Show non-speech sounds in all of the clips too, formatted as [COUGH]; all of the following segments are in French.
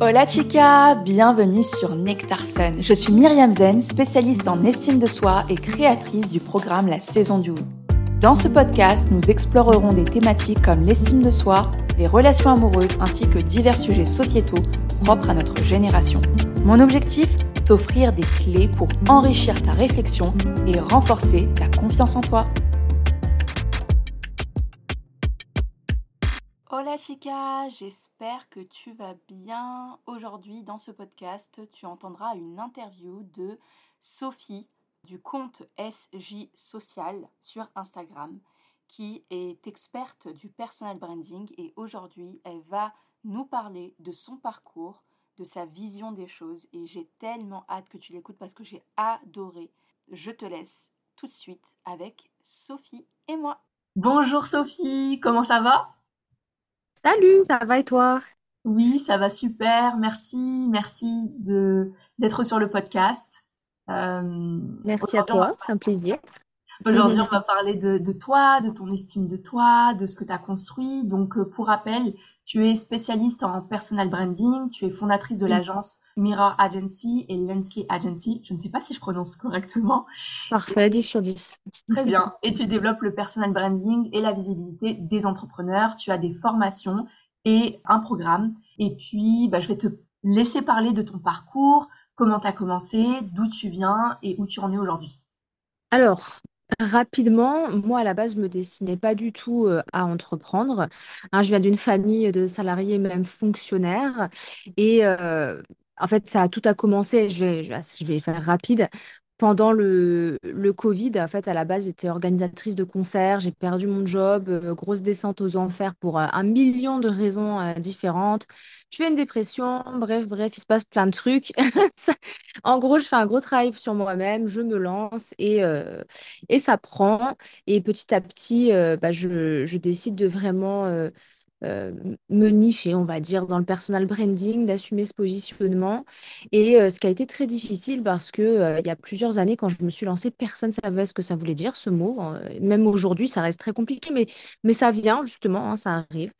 Hola chica, bienvenue sur Nectar Sun. Je suis Myriam Zen, spécialiste en estime de soi et créatrice du programme La Saison du Oui. Dans ce podcast, nous explorerons des thématiques comme l'estime de soi, les relations amoureuses ainsi que divers sujets sociétaux propres à notre génération. Mon objectif T'offrir des clés pour enrichir ta réflexion et renforcer ta confiance en toi. Hola chica, j'espère que tu vas bien. Aujourd'hui dans ce podcast, tu entendras une interview de Sophie du compte SJ Social sur Instagram qui est experte du personal branding et aujourd'hui elle va nous parler de son parcours, de sa vision des choses et j'ai tellement hâte que tu l'écoutes parce que j'ai adoré. Je te laisse tout de suite avec Sophie et moi. Bonjour Sophie, comment ça va? Salut, ça va et toi? Oui, ça va super. Merci, merci de d'être sur le podcast. Euh, Merci à aujourd'hui, on va, toi, c'est un plaisir. [LAUGHS] aujourd'hui, on va parler de, de toi, de ton estime de toi, de ce que tu as construit. Donc, euh, pour rappel, tu es spécialiste en personal branding, tu es fondatrice de l'agence Mirror Agency et Lensley Agency. Je ne sais pas si je prononce correctement. parfait, 10 sur 10. Très bien. Et tu développes le personal branding et la visibilité des entrepreneurs. Tu as des formations et un programme. Et puis, bah, je vais te laisser parler de ton parcours, comment tu as commencé, d'où tu viens et où tu en es aujourd'hui. Alors, rapidement, moi à la base, je me destinais pas du tout euh, à entreprendre. Hein, je viens d'une famille de salariés, même fonctionnaires. Et euh, en fait, ça a tout a commencé, je vais, je vais je vais faire rapide. Pendant le, le Covid, en fait, à la base, j'étais organisatrice de concerts, j'ai perdu mon job, euh, grosse descente aux enfers pour euh, un million de raisons euh, différentes. Je fais une dépression, bref, bref, il se passe plein de trucs. [LAUGHS] En gros, je fais un gros travail sur moi-même, je me lance et, et ça prend. Et petit à petit, bah, je, je décide de vraiment euh, me nicher, on va dire, dans le personal branding, d'assumer ce positionnement. Et euh, ce qui a été très difficile parce que euh, il y a plusieurs années, quand je me suis lancée, personne ne savait ce que ça voulait dire, ce mot. Euh, Même aujourd'hui, ça reste très compliqué, mais, mais ça vient justement, hein, ça arrive.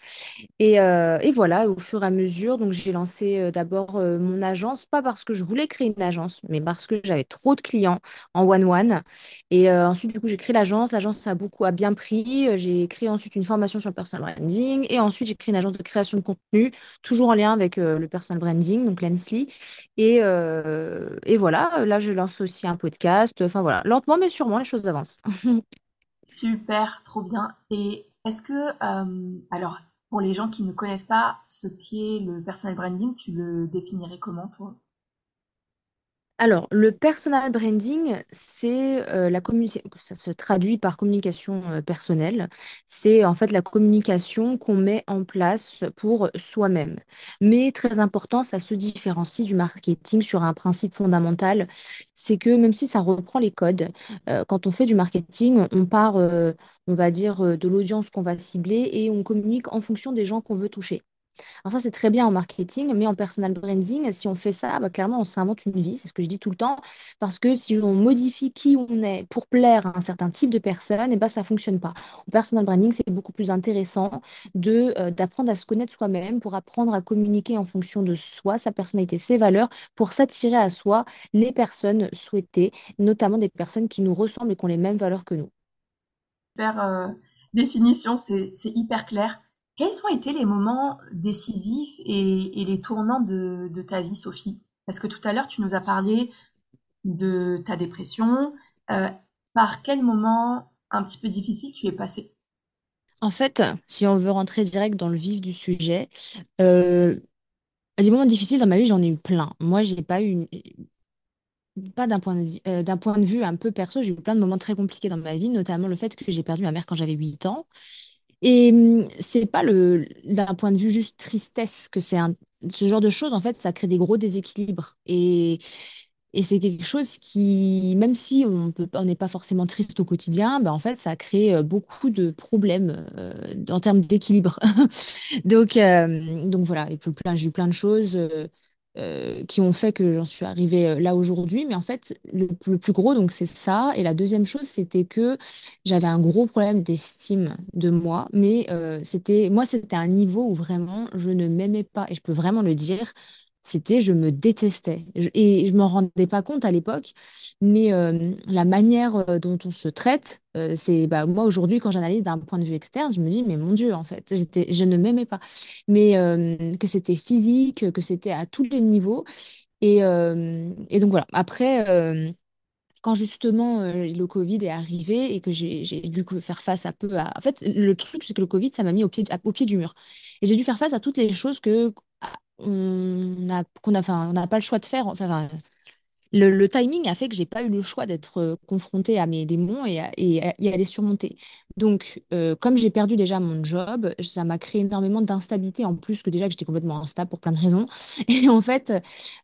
Et, euh, et voilà, au fur et à mesure, donc j'ai lancé d'abord mon agence, pas parce que je voulais créer une agence, mais parce que j'avais trop de clients en one-one. Et ensuite, du coup, j'ai créé l'agence. L'agence a beaucoup a bien pris. J'ai créé ensuite une formation sur le personal branding. Et ensuite, j'ai créé une agence de création de contenu, toujours en lien avec euh, le personal branding, donc Lensly. Et, euh, et voilà, là, je lance aussi un podcast. Enfin voilà, lentement mais sûrement, les choses avancent. [LAUGHS] Super, trop bien. Et est-ce que, euh, alors, pour les gens qui ne connaissent pas ce qu'est le personal branding, tu le définirais comment, toi? Alors, le personal branding, c'est euh, la communication, ça se traduit par communication euh, personnelle. C'est en fait la communication qu'on met en place pour soi-même. Mais très important, ça se différencie du marketing sur un principe fondamental, c'est que même si ça reprend les codes, euh, quand on fait du marketing, on part, on va dire, de l'audience qu'on va cibler et on communique en fonction des gens qu'on veut toucher. Alors ça, c'est très bien en marketing, mais en personal branding, si on fait ça, bah, clairement, on s'invente une vie, c'est ce que je dis tout le temps, parce que si on modifie qui on est pour plaire à un certain type de personne, et ben, ça fonctionne pas. En personal branding, c'est beaucoup plus intéressant euh, d'apprendre à se connaître soi-même, pour apprendre à communiquer en fonction de soi, sa personnalité, ses valeurs, pour s'attirer à soi les personnes souhaitées, notamment des personnes qui nous ressemblent et qui ont les mêmes valeurs que nous. Super euh, définition, c'est hyper clair. Quels ont été les moments décisifs et, les tournants de, ta vie, Sophie? Parce que tout à l'heure, tu nous as parlé de ta dépression. Euh, par quel moment un petit peu difficile tu es passé? En fait, si on veut rentrer direct dans le vif du sujet, euh, des moments difficiles dans ma vie, j'en ai eu plein. Moi, j'ai pas eu pas d'un point de vue, euh, d'un point de vue un peu perso, j'ai eu plein de moments très compliqués dans ma vie, notamment le fait que j'ai perdu ma mère quand j'avais 8 ans. Et hum, c'est pas le d'un point de vue juste tristesse que c'est un ce genre de choses en fait ça crée des gros déséquilibres. Et et c'est quelque chose qui même si on peut on n'est pas forcément triste au quotidien ben en fait ça crée euh, beaucoup de problèmes euh, en termes d'équilibre. [LAUGHS] Donc euh, donc voilà et plein j'ai eu plein de choses euh, qui ont fait que j'en suis arrivée euh, là aujourd'hui. Mais en fait, le, le plus gros, donc c'est ça. Et la deuxième chose, c'était que j'avais un gros problème d'estime de moi. Mais euh, c'était, moi, c'était un niveau où vraiment je ne m'aimais pas. Et je peux vraiment le dire. C'était, je me détestais. Et je m'en rendais pas compte à l'époque, mais euh, la manière euh, dont on se traite, euh, c'est, bah, moi aujourd'hui, quand j'analyse d'un point de vue externe, je me dis, mais mon Dieu, en fait, je ne m'aimais pas. Mais que c'était physique, que c'était à tous les niveaux. Et, et donc voilà. Après, quand justement le Covid est arrivé et que j'ai dû faire face un peu à... En fait, le truc, c'est que le Covid, ça m'a mis au pied, au pied du mur. Et j'ai dû faire face à toutes les choses que on a, qu'on a, enfin, on n'a pas le choix de faire. Enfin, le, le timing a fait que j'ai pas eu le choix d'être euh, confrontée à mes démons et à, et les surmonter. Donc, euh, comme j'ai perdu déjà mon job, ça m'a créé énormément d'instabilité en plus que déjà que j'étais complètement instable pour plein de raisons. [LAUGHS] Et en fait,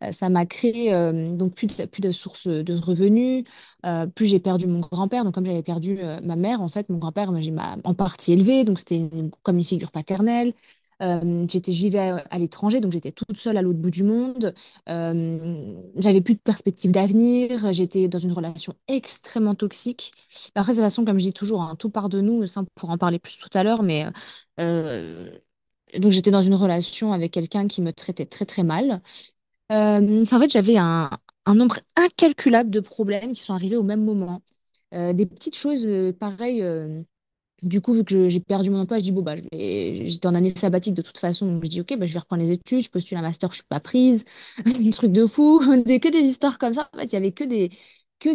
euh, ça m'a créé donc plus de, plus de sources de revenus. plus j'ai perdu mon grand-père. Donc, comme j'avais perdu ma mère, en fait, mon grand-père, j'ai en partie élevé. Donc, c'était comme une figure paternelle. Euh, j'étais, je vivais à, l'étranger, donc j'étais toute seule à l'autre bout du monde. J'avais plus de perspective d'avenir. J'étais dans une relation extrêmement toxique. Après, de toute façon, comme je dis toujours, hein, tout part de nous. Ça, on pourra en parler plus tout à l'heure, mais euh, donc j'étais dans une relation avec quelqu'un qui me traitait très très mal. En fait, j'avais un, nombre incalculable de problèmes qui sont arrivés au même moment. Des petites choses euh, pareilles. euh, du coup, vu que j'ai perdu mon emploi, je dis, bon, bah, j'étais en année sabbatique de toute façon. Donc, je dis, ok, bah, je vais reprendre les études, je postule un master, je suis pas prise. [LAUGHS] Un truc de fou. [LAUGHS] Des, que des histoires comme ça. En fait, il y avait que des, que,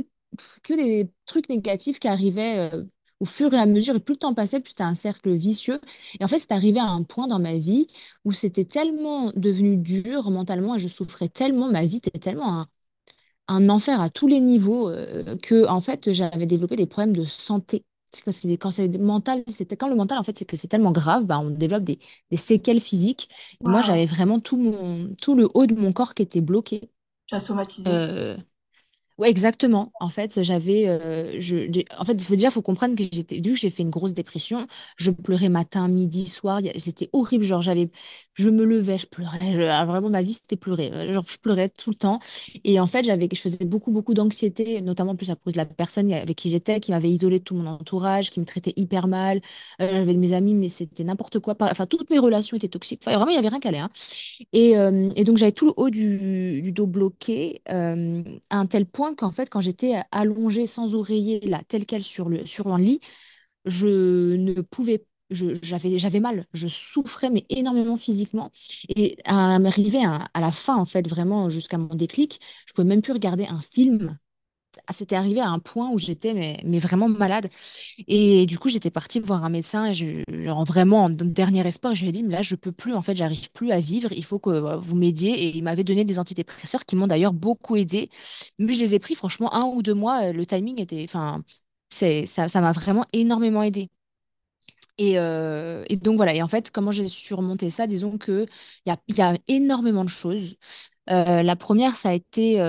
que des trucs négatifs qui arrivaient euh, au fur et à mesure. Et plus le temps passait, plus c'était un cercle vicieux. Et en fait, c'est arrivé à un point dans ma vie où c'était tellement devenu dur mentalement et je souffrais tellement. Ma vie était tellement un, un enfer à tous les niveaux euh, que, en fait, j'avais développé des problèmes de santé. Parce que c'est quand c'est mental, c'était quand le mental, en fait, c'est que c'est tellement grave, bah, on développe des, des séquelles physiques. Moi, j'avais vraiment tout mon, tout le haut de mon corps qui était bloqué. tu as somatisé. Euh, Ouais, exactement. En fait, j'avais, euh, en fait, il faut déjà, faut comprendre que j'étais, que j'ai fait une grosse dépression, je pleurais matin, midi, soir. C'était horrible. Genre, j'avais, je me levais, je pleurais. ah, vraiment, ma vie, c'était pleurer. Euh, Genre, je pleurais tout le temps. Et en fait, j'avais, je faisais beaucoup, beaucoup d'anxiété, notamment plus à cause de la personne avec qui j'étais, qui m'avait isolée de tout mon entourage, qui me traitait hyper mal. Euh, j'avais mes amis, mais c'était n'importe quoi. Enfin, toutes mes relations étaient toxiques. Enfin, vraiment, il y avait rien qu'à aller. hein. Et, donc, j'avais tout le haut du, du dos bloqué, à un tel point qu'en fait, quand j'étais allongée sans oreiller, là, telle quelle sur le, sur lit, je ne pouvais j'avais j'avais mal, je souffrais mais énormément physiquement et à m'arriver à, à la fin en fait vraiment jusqu'à mon déclic, je pouvais même plus regarder un film. Ah, C'était arrivé à un point où j'étais mais, mais vraiment malade. Et du coup j'étais partie voir un médecin et je, vraiment en dernier espoir je lui ai dit mais là je peux plus en fait j'arrive plus à vivre. Il faut que euh, vous m'aidiez. Et il m'avait donné des antidépresseurs qui m'ont d'ailleurs beaucoup aidé. Mais je les ai pris franchement un ou deux mois euh, le timing était enfin ça ça m'a vraiment énormément aidé et, euh, et donc voilà, et en fait, comment j'ai surmonté ça? Disons que il y a, y a énormément de choses. La première, ça a été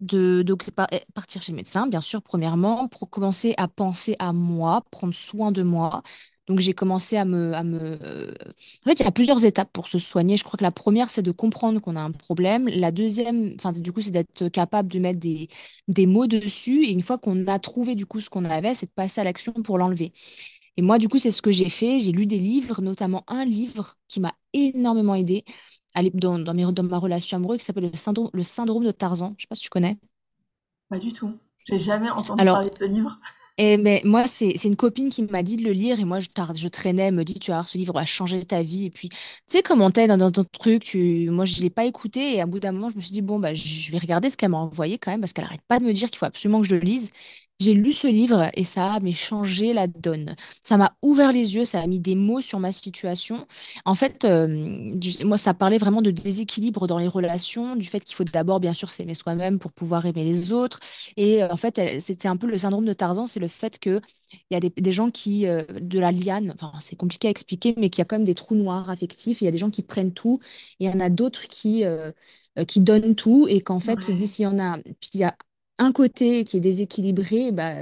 de, de eh, partir chez le médecin, bien sûr, premièrement, pour commencer à penser à moi, prendre soin de moi. Donc j'ai commencé à me, à me... euh, En fait, il y a plusieurs étapes pour se soigner. Je crois que la première, c'est de comprendre qu'on a un problème. La deuxième, enfin, du coup, c'est d'être capable de mettre des, des mots dessus. Et une fois qu'on a trouvé, du coup, ce qu'on avait, c'est de passer à l'action pour l'enlever. Et moi, du coup, c'est ce que j'ai fait. J'ai lu des livres, notamment un livre qui m'a énormément aidé dans, dans, mes- dans ma relation amoureuse qui s'appelle le syndrome, le syndrome de Tarzan. Je sais pas si tu connais. Pas du tout. J'ai jamais entendu Alors, parler de ce livre. et, mais moi, c'est, une copine qui m'a dit de le lire et moi, je, je traînais, elle me dit, tu vas voir, ce livre va changer ta vie. Et puis, tu sais comment t'es dans, dans ton truc, tu... moi, je l'ai pas écouté et à bout d'un moment, je me suis dit, bon, bah, je je vais regarder ce qu'elle m'a envoyé quand même parce qu'elle arrête pas de me dire qu'il faut absolument que je le lise. J'ai lu ce livre et ça a mais, changé la donne. Ça m'a ouvert les yeux, ça a mis des mots sur ma situation. En fait, euh, moi, ça parlait vraiment de déséquilibre dans les relations, du fait qu'il faut d'abord, bien sûr, s'aimer soi-même pour pouvoir aimer les autres. Et euh, en fait, c'était un peu le syndrome de Tarzan, c'est le fait que il y a des, des gens qui, euh, de la liane, enfin, c'est compliqué à expliquer, mais qu'il y a quand même des trous noirs affectifs. Il y a des gens qui prennent tout et il y en a d'autres qui, euh, qui donnent tout et qu'en fait, ils Ouais. disent s'il y en a, puis il y a un côté qui est déséquilibré, bah,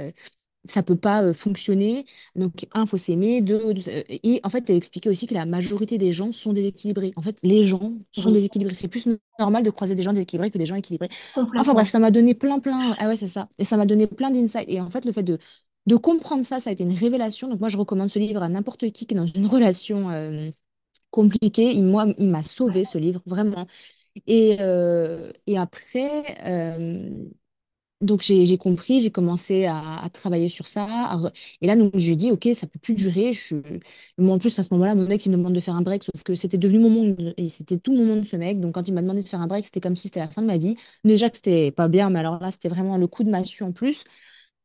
ça peut pas euh, fonctionner. Donc, un, faut s'aimer. Deux, euh, et en fait, elle expliquait aussi que la majorité des gens sont déséquilibrés. En fait, les gens sont déséquilibrés. C'est plus normal de croiser des gens déséquilibrés que des gens équilibrés. Enfin bref, ça m'a donné plein, plein. Ah ouais, c'est ça. Et ça m'a donné plein d'insights. Et en fait, le fait de, de comprendre ça, ça a été une révélation. Donc, moi, je recommande ce livre à n'importe qui qui est dans une relation euh, compliquée. Il, moi, il m'a sauvé ce livre, vraiment. Et, euh, et après, euh, donc j'ai compris, j'ai commencé à, travailler sur ça. Et là, donc, je lui ai dit, OK, ça peut plus durer. Moi, en plus, à ce moment-là, mon ex, il me demande de faire un break, sauf que c'était devenu mon monde. Et c'était tout mon monde, ce mec. Donc, quand il m'a demandé de faire un break, c'était comme si c'était la fin de ma vie. Déjà que c'était pas bien, mais alors là, c'était vraiment le coup de massue en plus.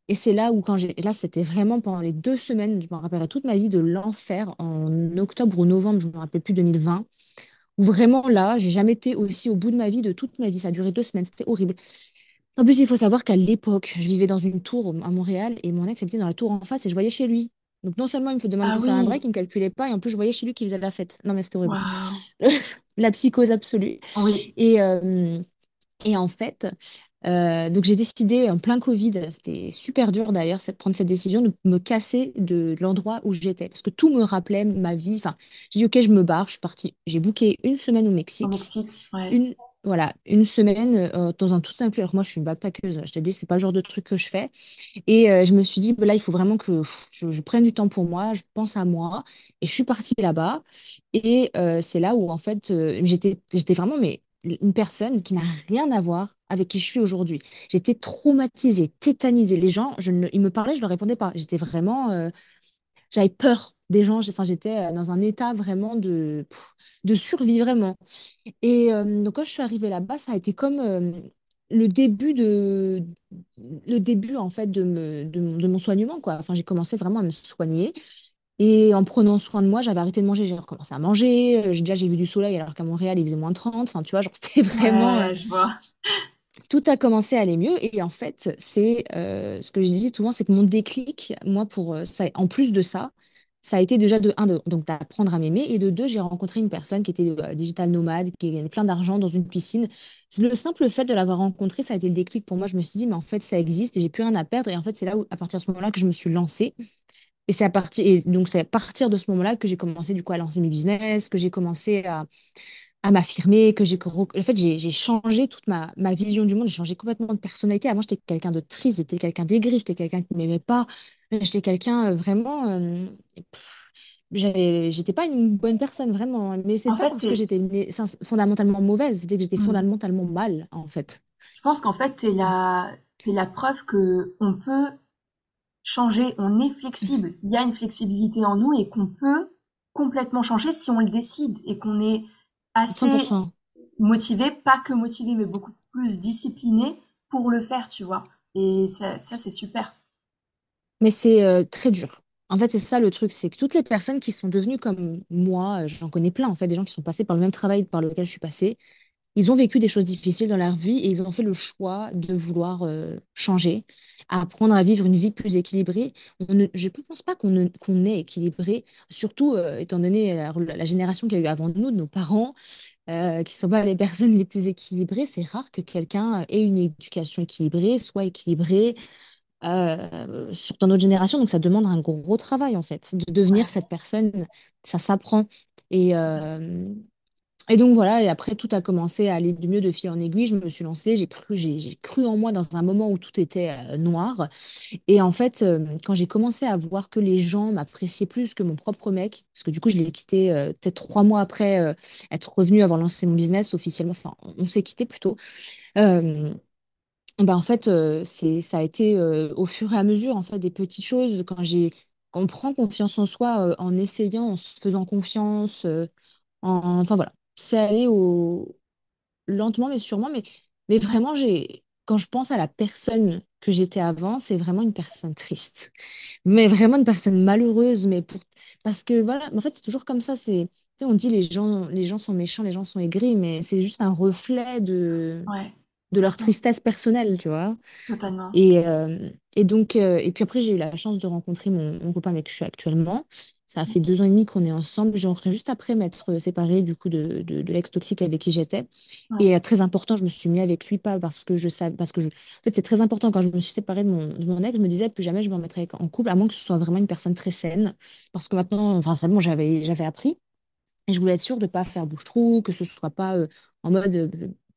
Et c'est là où, quand j'ai... Là, c'était vraiment pendant les deux semaines, je me rappellerai toute ma vie de l'enfer, en octobre ou novembre, je me rappelle plus, 2020, où vraiment là, j'ai jamais été aussi au bout de ma vie de toute ma vie. Ça a duré deux semaines, c'était horrible. En plus, il faut savoir qu'à l'époque, je vivais dans une tour à Montréal et mon ex habitait dans la tour en face et je voyais chez lui. Donc non seulement il me demander Ah de faire un break, il ne me calculait pas et en plus je voyais chez lui qu'il faisait la fête. Non mais c'était horrible. [LAUGHS] La psychose absolue. Oui, Et, euh, et en fait, euh, donc j'ai décidé en plein Covid, c'était super dur d'ailleurs, de prendre cette décision de me casser de, de l'endroit où j'étais parce que tout me rappelait ma vie. Enfin, j'ai dit ok, je me barre, je suis partie. J'ai booké une semaine au au Mexique Mexique, ouais. une, voilà, une semaine euh, dans un tout inclus. Alors moi, je suis une backpackeuse. Je te dis, c'est pas le genre de truc que je fais. Et euh, je me suis dit, bah, là, il faut vraiment que je, prenne du temps pour moi. Je pense à moi. Et je suis partie là-bas. Et euh, c'est là où, en fait, j'étais, j'étais vraiment, mais une personne qui n'a rien à voir avec qui je suis aujourd'hui. J'étais traumatisée, tétanisée. Les gens, je ne, ils me parlaient, je leur répondais pas. J'étais vraiment, j'avais peur des gens. Enfin, j'étais euh, dans un état vraiment de, de survie, vraiment. Et euh, donc quand je suis arrivée là-bas, ça a été comme euh, le début de le début en fait de, me, de, mon de mon soignement quoi. Enfin, j'ai commencé vraiment à me soigner et en prenant soin de moi, j'avais arrêté de manger, j'ai recommencé à manger. J'ai déjà j'ai vu du soleil alors qu'à Montréal, il faisait moins 30. Enfin, tu vois, genre [LAUGHS] c'était vraiment Ouais, je vois. tout a commencé à aller mieux et en fait, c'est euh, ce que je disais souvent, c'est que mon déclic, moi pour ça en plus de ça, ça a été déjà de un de, donc d'apprendre à m'aimer et de deux, j'ai rencontré une personne qui était euh, digital nomade, qui gagnait plein d'argent dans une piscine. Le simple fait de l'avoir rencontré, ça a été le déclic pour moi. Je me suis dit, mais en fait, ça existe et j'ai plus rien à perdre. Et en fait, c'est là où, à partir de ce moment-là, que je me suis lancée. Et c'est à partir, et donc c'est à partir de ce moment-là que j'ai commencé du coup à lancer mes business, que j'ai commencé à, à m'affirmer, que j'ai, en fait, j'ai, changé toute ma, ma vision du monde, j'ai changé complètement de personnalité. Avant, j'étais quelqu'un de triste, j'étais quelqu'un d'aigri, j'étais quelqu'un qui ne m'aimait pas, j'étais quelqu'un euh, vraiment, euh, j'étais pas une bonne personne vraiment, mais c'est pas fait, parce que j'étais fondamentalement mauvaise, c'était que j'étais hmm. fondamentalement mal en fait. je pense qu'en fait, t'es la, t'es la preuve que on peut changer, on est flexible. Il y a une flexibilité en nous et qu'on peut complètement changer si on le décide et qu'on est assez motivé, pas que motivé, mais beaucoup plus discipliné pour le faire, tu vois. Et ça, ça c'est super. Mais c'est euh, très dur. En fait, c'est ça le truc, c'est que toutes les personnes qui sont devenues comme moi, euh, j'en connais plein en fait, des gens qui sont passés par le même travail par lequel je suis passée, Ils ont vécu des choses difficiles dans leur vie et ils ont fait le choix de vouloir euh, changer, apprendre à vivre une vie plus équilibrée. On ne- je ne pense pas qu'on qu'on est équilibré, surtout euh, étant donné la, la génération qu'il y a eu avant nous, de nos parents, euh, qui ne sont pas les [LAUGHS] personnes les plus équilibrées. C'est rare que quelqu'un ait une éducation équilibrée, soit équilibré, euh, surtout dans notre génération. Donc ça demande un gros travail en fait, de devenir cette personne. Ça s'apprend. Et, euh, et donc voilà, et après tout a commencé à aller du mieux de fil en aiguille. Je me suis lancée, j'ai cru, j'ai, cru en moi dans un moment où tout était euh, noir. Et en fait, euh, quand j'ai commencé à voir que les gens m'appréciaient plus que mon propre mec, parce que du coup, je l'ai quitté euh, peut-être trois mois après être revenu avoir lancé mon business officiellement, enfin, on, s'est quitté plutôt. Ben en fait, c'est, ça a été au fur et à mesure en fait des petites choses quand j'ai, on prend confiance en soi en essayant, en se faisant confiance. en- enfin voilà, c'est allé au, lentement mais sûrement. Mais, mais vraiment, j'ai, quand je pense à la personne que j'étais avant, c'est vraiment une personne triste. Mais vraiment une personne malheureuse. Mais pour... Parce que voilà, en fait, c'est toujours comme ça. C'est, on dit les gens, les gens sont méchants, les gens sont aigris, mais c'est juste un reflet de, Ouais. De leur tristesse personnelle, tu vois. Totalement. Et, euh, et donc, euh, et puis après, j'ai eu la chance de rencontrer mon, mon copain avec qui je suis actuellement. Ça a fait deux ans et demi qu'on est ensemble. J'ai rencontré juste après m'être séparée du coup de, de, de l'ex toxique avec qui j'étais. Ouais. Et euh, très important, je me suis mis avec lui, pas parce que je savais, parce que je... En fait, c'est très important quand je me suis séparée de mon, de mon ex, je me disais plus jamais je me remettrai en couple, à moins que ce soit vraiment une personne très saine. Parce que maintenant, enfin, c'est bon, j'avais, j'avais appris. Et je voulais être sûre de ne pas faire bouche-trou, que ce ne soit pas euh, en mode euh,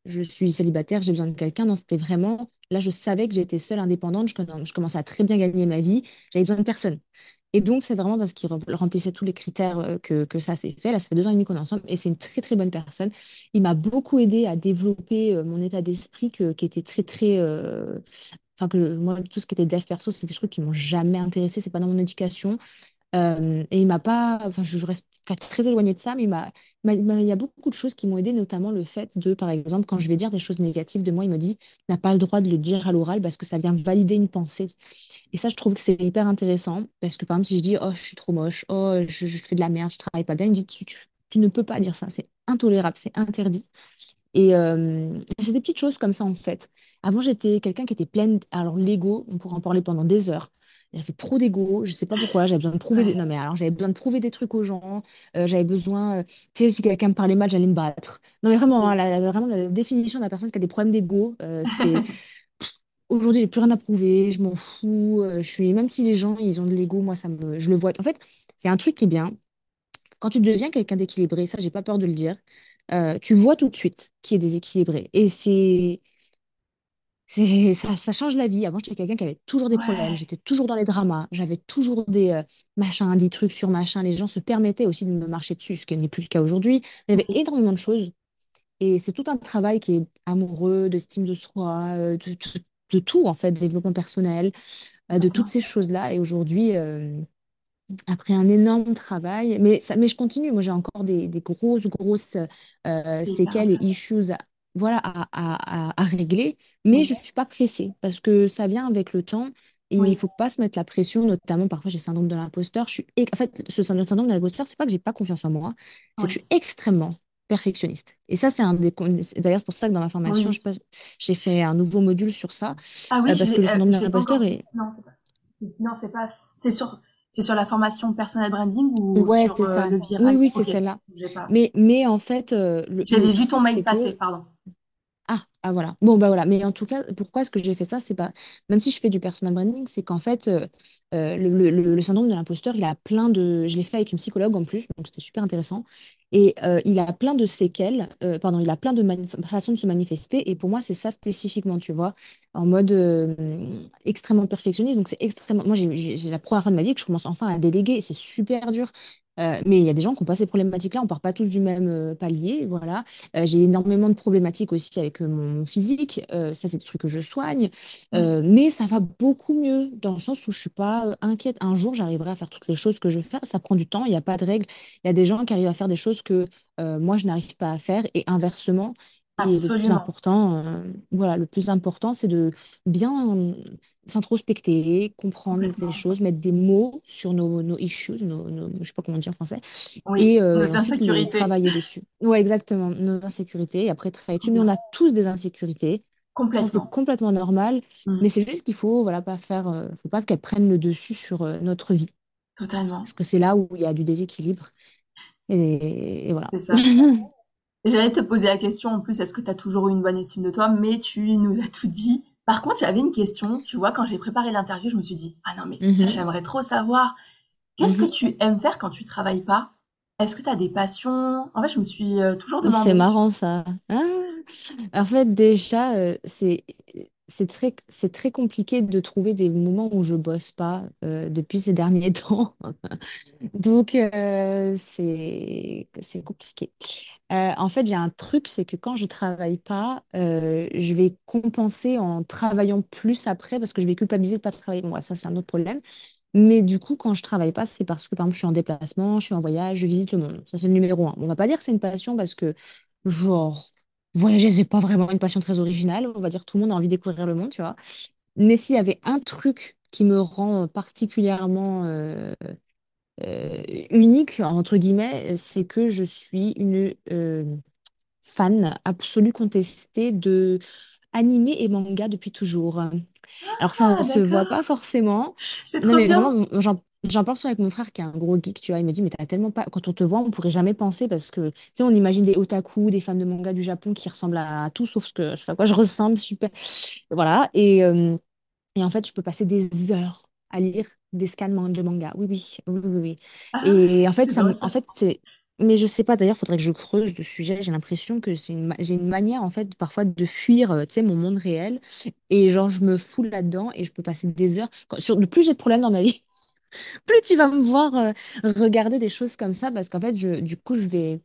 je suis célibataire, j'ai besoin de quelqu'un. Non, c'était vraiment, là, je savais que j'étais seule, indépendante, je, comm- je commençais à très bien gagner ma vie, j'avais besoin de personne. Et donc, c'est vraiment parce qu'il rem- remplissait tous les critères euh, que, que ça s'est fait. Là, ça fait deux ans et demi qu'on est ensemble et c'est une très, très bonne personne. Il m'a beaucoup aidé à développer euh, mon état d'esprit qui était très, très. euh, Enfin, que moi, tout ce qui était dev perso, c'est des trucs qui m'ont jamais intéressé, c'est pas dans mon éducation. Euh, et il m'a pas, enfin, je, reste très éloignée de ça, mais il y a beaucoup de choses qui m'ont aidé, notamment le fait de, par exemple, quand je vais dire des choses négatives de moi, il me dit, n'as pas le droit de le dire à l'oral parce que ça vient valider une pensée. Et ça, je trouve que c'est hyper intéressant parce que, par exemple, si je dis, oh, je suis trop moche, oh, je, fais de la merde, je travaille pas bien, il me dit, tu, ne peux pas dire ça, c'est intolérable, c'est interdit. Et euh, c'est des petites choses comme ça, en fait. Avant, j'étais quelqu'un qui était pleine. Alors, l'ego, on pourrait en parler pendant des heures. J'avais trop d'ego, je sais pas pourquoi, j'avais besoin de prouver des... Ouais. Non, mais alors, j'avais besoin de prouver des trucs aux gens. euh, j'avais besoin... euh, Tu sais, si quelqu'un me parlait mal, j'allais me battre. Non, mais vraiment, hein, la, la- vraiment, la définition de la personne qui a des problèmes d'ego, euh, c'était... [LAUGHS] Aujourd'hui, j'ai plus rien à prouver, je m'en fous. euh, je suis... Même si les gens, ils ont de l'ego, moi, ça me... je le vois. En fait, c'est un truc qui est bien. Quand tu deviens quelqu'un d'équilibré, ça, j'ai pas peur de le dire, tu vois tout de suite qui est déséquilibré. Et c'est, c'est, ça, ça change la vie. Avant, j'étais quelqu'un qui avait toujours des problèmes, j'étais toujours dans les dramas, j'avais toujours des euh, machins, des trucs sur machin. Les gens se permettaient aussi de me marcher dessus, ce qui n'est plus le cas aujourd'hui. Il y avait Oui. énormément de choses. Et c'est tout un travail qui est amoureux, d'estime de soi, euh, de, de- de tout, en fait, développement personnel, euh, de toutes ces choses-là. Et aujourd'hui, euh, après un énorme travail, mais, ça, mais je continue. Moi, j'ai encore des, des grosses, grosses euh, séquelles et issues à, voilà, à, à, à, à régler, mais Oui. je ne suis pas pressée parce que ça vient avec le temps et il ne Oui. faut pas se mettre la pression, notamment parfois j'ai le syndrome de l'imposteur. Je suis, en fait, ce syndrome de l'imposteur, c'est pas que j'ai pas confiance en moi, c'est que je Oui. suis extrêmement perfectionniste. Et ça, c'est un des... c'est- D'ailleurs, c'est pour ça que dans ma formation, je Oui. passe- j'ai fait un nouveau module sur ça, Ah oui, euh, parce que le euh, syndrome de l'ai pas l'imposteur est... Non, c'est pas. c'est- Non, c'est pas. C'est sur. C'est sur la formation personal branding ou Ouais, sur c'est euh, ça. le Oui, viral? oui, c'est Ok. celle-là. J'ai pas. Mais, mais en fait, euh, le, J'avais vu ton mail c'est passer, que pardon. Ah, ah voilà. Bon, bah voilà. Mais en tout cas, pourquoi est-ce que j'ai fait ça? C'est pas. Même si je fais du personal branding, c'est qu'en fait, euh, euh, le, syndrome de l'imposteur, il a plein de. Je l'ai fait avec une psychologue en plus, donc c'était super intéressant. Et euh, il a plein de séquelles, pardon, il a plein de façons de se manifester. Et pour moi, c'est ça spécifiquement, tu vois, en mode extrêmement perfectionniste. Donc c'est extrêmement. Moi, j'ai la première fois de ma vie que je commence enfin à déléguer. C'est super dur. Euh, mais il y a des gens qui n'ont pas ces problématiques-là, on part pas tous du même euh, palier, voilà. Euh, j'ai énormément de problématiques aussi avec mon physique. Euh, ça, c'est des trucs que je soigne. Euh, mais ça va beaucoup mieux dans le sens où je suis pas inquiète. Un jour, j'arriverai à faire toutes les choses que je veux faire. Ça prend du temps. Il n'y a pas de règle. Il y a des gens qui arrivent à faire des choses que moi, je n'arrive pas à faire et inversement. Et le plus Absolument. important, euh, voilà, le plus important, c'est de bien euh, s'introspecter, comprendre les Complètement. choses, mettre des mots sur nos, nos issues, nos, nos- je sais pas comment dire en français, Oui. et euh, Nos ensuite les insécurités. travailler dessus. Ouais, exactement, nos insécurités, et après travailler dessus. Mais on a tous des insécurités. Ça, c'est Complètement. complètement normal, Mm. mais c'est juste qu'il faut, voilà, pas faire, euh, faut pas qu'elles prennent le dessus sur euh, notre vie, Totalement. parce que c'est là où il y a du déséquilibre. Et, et voilà. C'est ça. [LAUGHS] J'allais te poser la question en plus, est-ce que tu as toujours eu une bonne estime de toi? Mais tu nous as tout dit. Par contre, j'avais une question. Tu vois, quand j'ai préparé l'interview, je me suis dit, ah non, mais ça, Mhm, j'aimerais trop savoir. Qu'est-ce que mhm. tu aimes faire quand tu travailles pas? Est-ce que tu as des passions? En fait, je me suis euh, toujours C'est demandé. marrant ça. Ah. En fait, déjà, euh, c'est c'est très, c'est très compliqué de trouver des moments où je bosse pas euh, depuis ces derniers [LAUGHS] temps. Donc, euh, c'est c'est compliqué. Euh, en fait, j'ai un truc, c'est que quand je travaille pas, je vais compenser en travaillant plus après parce que je vais culpabiliser de pas travailler. Ouais, ça, c'est un autre problème. Mais du coup, quand je travaille pas, c'est parce que, par exemple, je suis en déplacement, je suis en voyage, je visite le monde. Ça, c'est le numéro un. On va pas dire que c'est une passion parce que, genre, voyager, c'est pas vraiment une passion très originale. On va dire tout le monde a envie de découvrir le monde, tu vois. Mais s'il y avait un truc qui me rend particulièrement euh, euh, unique, entre guillemets, c'est que je suis une euh, fan absolue contestée de animé et manga depuis toujours. Alors ça Ah, se voit d'accord. pas forcément. C'est Non trop mais bien. vraiment, j'en j'en parle souvent avec mon frère qui est un gros geek, tu vois. Il me dit, mais t'as tellement pas... Quand on te voit, on pourrait jamais penser parce que, tu sais, on imagine des otaku, des fans de manga du Japon qui ressemblent à tout sauf ce que, ce à quoi je ressemble, super. Voilà. Et, euh, et en fait, je peux passer des heures à lire des scans man- de manga. Oui, oui, oui, oui, oui. Ah, Et en fait, c'est ça, drôle en fait, c'est... Mais je sais pas, d'ailleurs, il faudrait que je creuse le sujet. J'ai l'impression que c'est une, ma- j'ai une manière, en fait, parfois de fuir, euh, tu sais, mon monde réel. Et genre, je me fous là-dedans et je peux passer des heures. Quand, sur, plus j'ai de problèmes dans ma vie, plus tu vas me voir euh, regarder des choses comme ça parce qu'en fait, je, du coup, je vais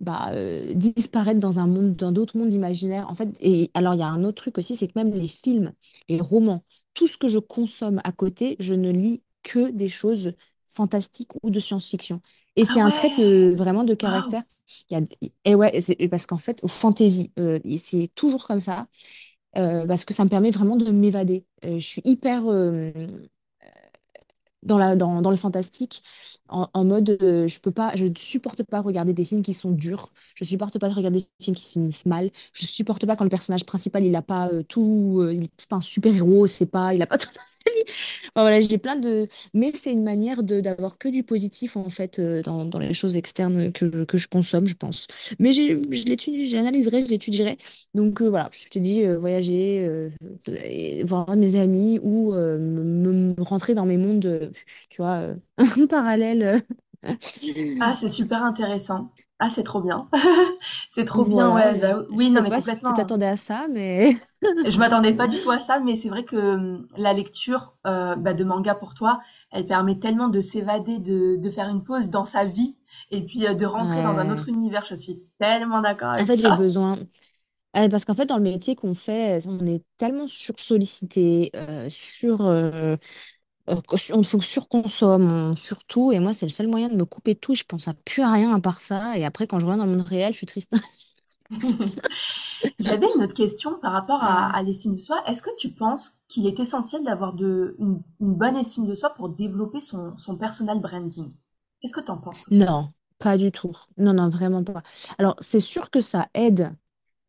bah, euh, disparaître dans un monde, dans d'autres mondes imaginaires. En fait, et alors il y a un autre truc aussi, c'est que même les films, les romans, tout ce que je consomme à côté, je ne lis que des choses fantastiques ou de science-fiction. Et Ah c'est un trait de, vraiment de caractère. Il y a, et ouais, c'est parce qu'en fait, au fantasy, euh, c'est toujours comme ça, euh, parce que ça me permet vraiment de m'évader. Euh, je suis hyper, euh, dans la, dans, dans le fantastique, en, mode, euh, je peux pas, je ne supporte pas regarder des films qui sont durs, je supporte pas de regarder des films qui se finissent mal, je supporte pas quand le personnage principal, il a pas euh, tout, euh, il un super-héros, c'est pas, il a pas [LAUGHS] tout. Enfin, voilà, j'ai plein de... Mais c'est une manière d'avoir que du positif, en fait, euh, dans, dans les choses externes que, que je consomme, je pense. Mais je l'étudie, j'analyserai, je l'étudierai. Donc euh, voilà, je te dis, euh, voyager, euh, voir mes amis ou me, rentrer dans mes mondes, tu vois, [LAUGHS] parallèles. Ah, c'est super intéressant. Ah, c'est trop bien. [LAUGHS] C'est trop bien, ouais. je, Bah, je oui, non, sais mais pas si tu complètement. t'attendais à ça, mais [LAUGHS] Je m'attendais pas du tout à ça, mais c'est vrai que hum, la lecture euh, bah, de manga pour toi, elle permet tellement de s'évader, de, de faire une pause dans sa vie et puis euh, de rentrer dans un autre univers. Je suis tellement d'accord En avec fait, j'ai ça. besoin. Euh, Parce qu'en fait, dans le métier qu'on fait, on est tellement sursollicité, euh, sur, euh, euh, on surconsomme, on surtout. Et moi, c'est le seul moyen de me couper tout. Je pense à plus à rien à part ça. Et après, quand je reviens dans le monde réel, je suis triste. [LAUGHS] [LAUGHS] J'avais une autre question par rapport à, à l'estime de soi. Est-ce que tu penses qu'il est essentiel d'avoir de, une, une bonne estime de soi pour développer son, son personal branding? Qu'est-ce que tu en penses? Non, pas du tout. Non, non, vraiment pas. Alors, c'est sûr que ça aide.